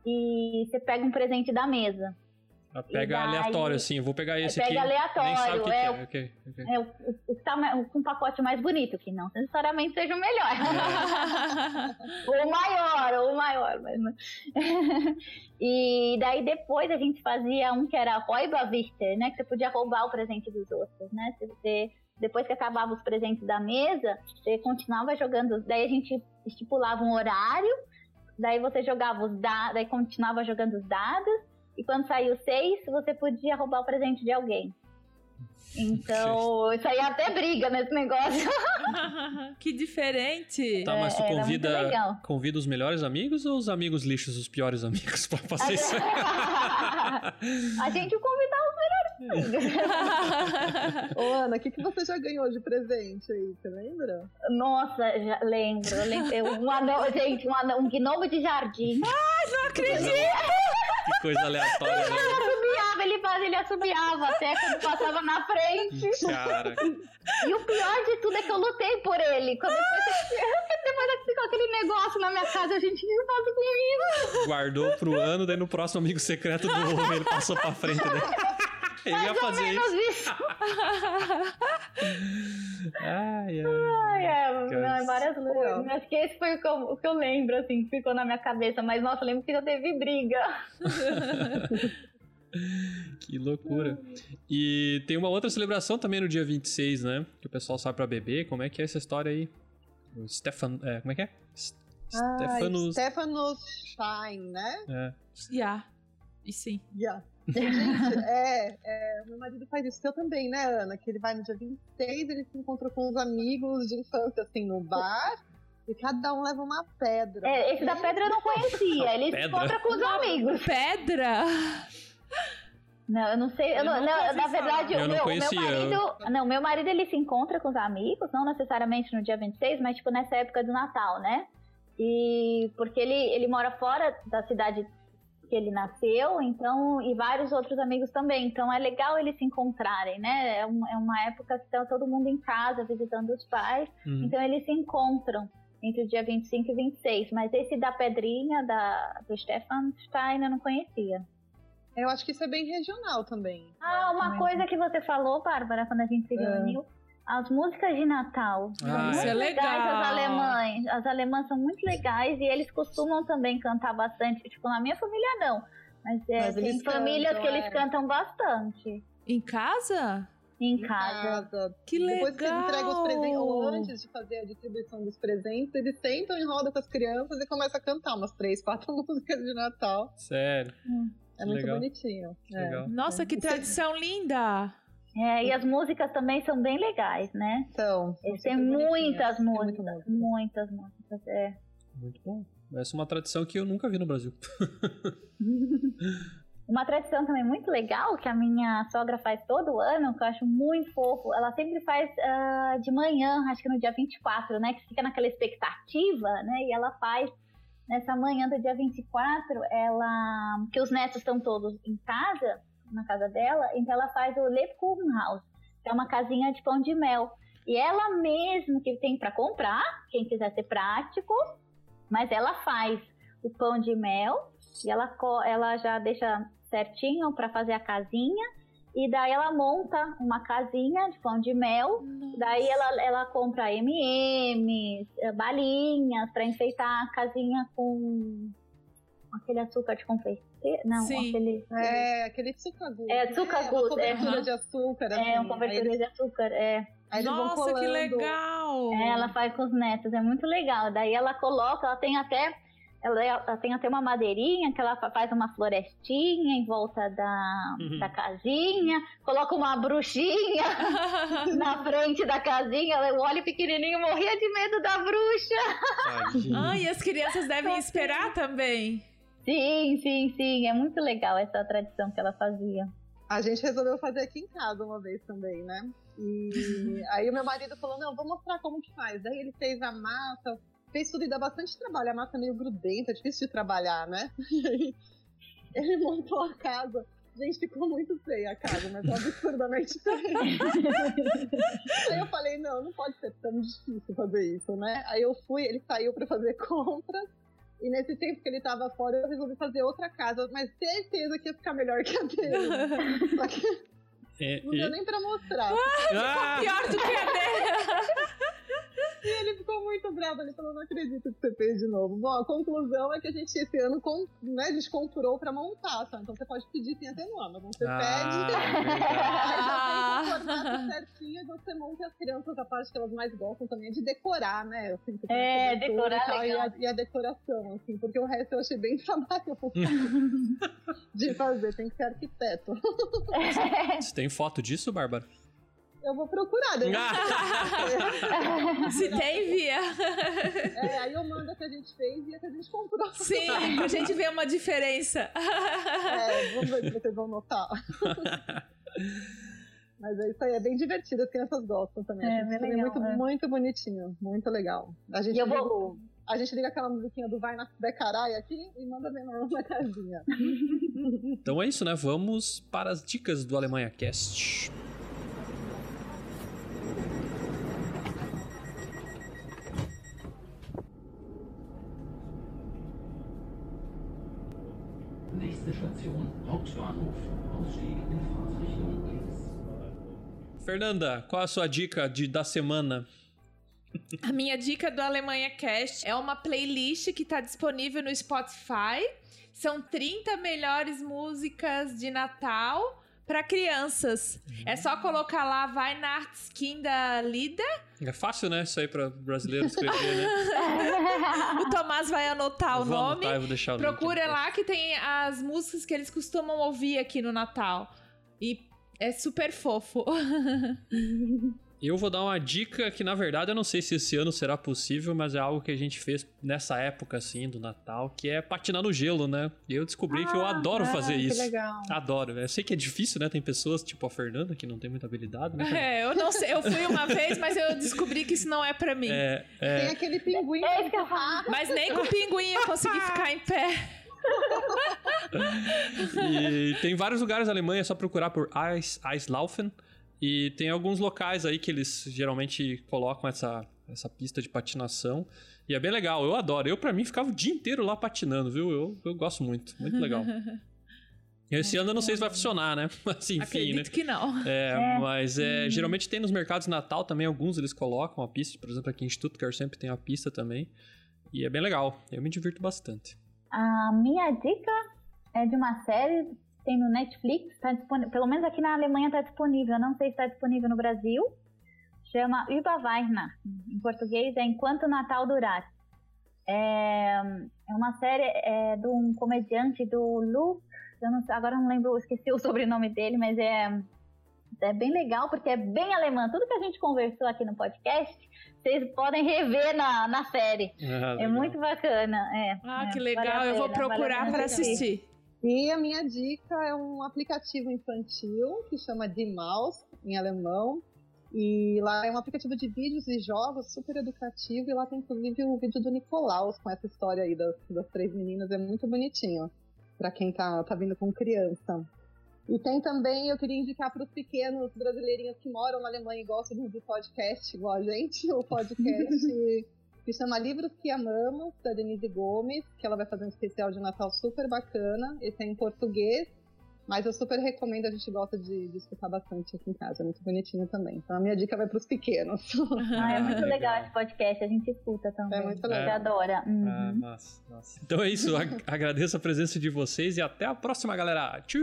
E você pega um presente da mesa. Ah, Pega daí- aleatório, assim. Vou pegar esse Pega aqui. aleatório, Nem sabe o que, é que é. o- Ok, ok. É o, o, tá um pacote mais bonito, que não necessariamente seja o melhor. ou o maior, ou o maior. Mas... e daí depois a gente fazia um que era Räuberwichter, né? Que você podia roubar o presente dos outros, né? Se você, depois que acabava os presentes da mesa, você continuava jogando. Daí a gente estipulava um horário, daí você jogava os dados, daí continuava jogando os dados, e quando saiu seis, você podia roubar o presente de alguém. Então, isso aí é até briga nesse negócio. que diferente. Tá, mas tu muito convida, convida os melhores amigos ou os amigos lixos, os piores amigos pra fazer isso? A gente convidava os melhores. Ô, Ana, o que, que você já ganhou de presente aí? Você lembra? Nossa, já lembro. Eu lembro um anão, gente, um, anão, um gnomo de jardim. Não acredito. Que coisa aleatória, né? Ele assobiava, ele ele assobiava até quando passava na frente. Cara, E o pior de tudo é que eu lutei por ele. Quando depois, depois ficou aquele negócio na minha casa, a gente não faz comigo. guardou pro ano, daí no próximo amigo secreto do homem ele passou pra frente, né? Ele ia Mais ou fazer menos isso. isso. Ai, ai. Ai, é, várias coisas. Acho que esse foi o que, eu, o que eu lembro, assim, que ficou na minha cabeça. Mas, nossa, eu lembro que já teve briga. Que loucura. E tem uma outra celebração também no dia 26, né? Que o pessoal sai pra beber. Como é que é essa história aí? O Stefan... É, como é que é? S- Stefanos... Stefanos Stein, né? É. Yeah. E sim. Yeah. Gente, é, é, meu marido faz isso. Eu também, né, Ana? Que ele vai no dia 26, ele se encontrou com os amigos de infância, assim, no bar. E cada um leva uma pedra. É, esse da pedra eu não conhecia. Ele se encontra com os amigos. Pedra? Não, eu não sei. Eu Eu não, não, na verdade, Eu o não meu, meu marido. Não, meu marido ele se encontra com os amigos, não necessariamente no dia 26, mas tipo nessa época do Natal, né? E porque ele, ele mora fora da cidade que ele nasceu, então, e vários outros amigos também. Então é legal eles se encontrarem, né? É, um- é uma época que tá todo mundo em casa visitando os pais. Uhum. Então eles se encontram entre o dia 25 e 26. Mas esse da pedrinha da, do Stefan Stein eu não conhecia. Eu acho que isso é bem regional também. Ah, uma Também. coisa que você falou, Bárbara, quando a gente se É. As músicas de Natal. Ah, são é. muito Isso é legais, legal. as alemães. As alemãs são muito legais e eles costumam também cantar bastante. Tipo, na minha família não. Mas, é, Mas tem famílias cantam, que eles é. cantam bastante Em casa? em casa. Que legal. Depois que eles entregam os presentes, ou antes de fazer a distribuição dos presentes, eles sentam em roda com as crianças e começam a cantar umas três, quatro músicas de Natal. Sério. É Que muito legal. bonitinho. É. legal. Nossa, que tradição linda. É, e as músicas também são bem legais, né? Então, Eles são têm muitas. Tem músicas. muita música. Muitas músicas, é. Muito bom. Essa é uma tradição que eu nunca vi no Brasil. Uma tradição também muito legal que a minha sogra faz todo ano, que eu acho muito fofo. Ela sempre faz ah, de manhã, acho que no dia 24, né? Que fica naquela expectativa, né? E ela faz nessa manhã do dia 24, ela. que os netos estão todos em casa, na casa dela, então ela faz o Lebkuchenhaus, que é uma casinha de pão de mel. E ela mesmo que tem para comprar, quem quiser ser prático, mas ela faz o pão de mel e ela, ela já deixa certinho para fazer a casinha. E daí ela monta uma casinha de pão de mel. Daí ela, ela compra M&M's, eh, balinhas para enfeitar a casinha com aquele açúcar de Não, Sim. aquele. É, aquele sucagu. É, sucagu, Uma cobertura é. de açúcar. É, assim. um cobertura Aí eles- de açúcar, é. aí eles vão Nossa, que legal. É, ela faz com os netos, é muito legal. Daí ela coloca, ela tem até ela, ela tem até uma madeirinha que ela fa- faz uma florestinha em volta da, Uhum. da casinha, coloca uma bruxinha na frente da casinha. Eu olho pequenininho, morria de medo da bruxa. Tadinho. Ah, e as crianças devem esperar também. Sim, sim, sim. É muito legal essa tradição que ela fazia. A gente resolveu fazer aqui em casa uma vez também, né? E aí o meu marido falou, não, vou mostrar como que faz. Aí ele fez a massa, fez tudo e dá bastante trabalho. A massa é meio grudenta, é difícil de trabalhar, né? Ele montou a casa. Gente, ficou muito feia a casa, mas absurdamente feia. aí eu falei, não, não pode ser tão difícil fazer isso, né? Aí eu fui, ele saiu pra fazer compras. E nesse tempo que ele tava fora, eu resolvi fazer outra casa, mas certeza que ia ficar melhor que a dele. Só que É, não deu e- nem pra mostrar. Ah! Pior do que a dela. E ele ficou muito bravo, ele falou, não acredito que você fez de novo. Bom, a conclusão é que a gente esse ano com, né, desconturou pra montar, tá? Então você pode pedir sem não você Ah, pede. Aí já tem o formato certinho e você monta as crianças, a parte que elas mais gostam também é de decorar, né? Assim, É, decorar e, tal, e, a, e a decoração, assim, porque o resto eu achei bem trabalhoso de fazer, tem que ser arquiteto. Você tem foto disso, Bárbara? Eu vou procurar, daí Ah! Se tem, via. É, aí eu mando a que a gente fez e a que a gente comprou. Sim, a gente vê uma diferença. É, vamos ver se vocês vão notar. Mas é isso aí, é bem divertido, as crianças gostam também. É, bem também legal, muito, é. muito bonitinho, muito legal. A gente, E liga, vou. a gente liga aquela musiquinha do Vai na Becarai aqui e manda ver na na casinha. Então é isso, né? Vamos para as dicas do Alemanha Cast. Nächste Station, Hauptbahnhof. Ausstieg in Fahrtrichtung links. Fernanda, qual a sua dica de, da semana? A minha dica do Alemanha Cast é uma playlist que tá disponível no Spotify. São 30 melhores músicas de Natal para crianças. É só colocar lá Weihnachtskinder Lieder. É fácil, né? Isso aí para brasileiro escrever, né? O Tomás vai anotar Eu o vou nome. anotar, eu vou deixar o Procura lá que tem as músicas que eles costumam ouvir aqui no Natal. E é super fofo. Eu vou dar uma dica que, na verdade, eu não sei se esse ano será possível, mas é algo que a gente fez nessa época, assim, do Natal, que é patinar no gelo, né? E eu descobri que eu adoro Ah, fazer que isso. legal. Adoro. Eu sei que é difícil, né? Tem pessoas, tipo a Fernanda, que não tem muita habilidade, né? É, eu não sei, eu fui uma vez, mas eu descobri que isso não é pra mim. É, é, Tem aquele pinguim. É falo. Mas nem com o pinguim eu consegui ficar em pé. E tem vários lugares na Alemanha, é só procurar por Eis, Eislaufen. E tem alguns locais aí que eles geralmente colocam essa, essa pista de patinação. E é bem legal, eu adoro. Eu, pra mim, ficava o dia inteiro lá patinando, viu? Eu, eu gosto muito, muito legal. Esse ano eu não sei se vai funcionar, né? Mas enfim, né? Acredito que não. É, mas é, geralmente tem nos mercados de Natal também, alguns eles colocam a pista. Por exemplo, aqui em Stuttgart sempre tem a pista também. E é bem legal, eu me divirto bastante. A minha dica é de uma série tem no Netflix, tá disponível, pelo menos aqui na Alemanha está disponível, eu não sei se está disponível no Brasil. Chama Über Weihnachten. Em português é Enquanto o Natal Durar. É, é uma série é, de um comediante do Lu, eu não, agora eu não lembro, esqueci o sobrenome dele, mas é, é bem legal porque é bem alemã. Tudo que a gente conversou aqui no podcast, vocês podem rever na, na série. Ah, É muito bacana. É, Ah, é, que vale legal. Eu vou vale procurar pena pra assistir. assistir. E a minha dica é um aplicativo infantil que chama Die Maus, em alemão. E lá é um aplicativo de vídeos e jogos super educativo. E lá tem inclusive o vídeo do Nicolaus com essa história aí das, das três meninas. É muito bonitinho pra quem tá, tá vindo com criança. E tem também, eu queria indicar para os pequenos brasileirinhos que moram na Alemanha e gostam de podcast igual a gente, o podcast que chama Livros que Amamos, da Denise Gomes, que ela vai fazer um especial de Natal super bacana. Esse é em português, mas eu super recomendo, a gente gosta de, de escutar bastante aqui em casa, é muito bonitinho também. Então a minha dica vai para os pequenos. Ah, é muito Legal. legal esse podcast, a gente escuta também. É muito A gente legal. adora. Uhum. Ah, massa, massa. Então é isso, ag- agradeço a presença de vocês e até a próxima, galera. Tchau!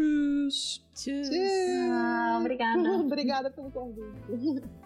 Tchau. Ah, obrigada. Obrigada pelo convite.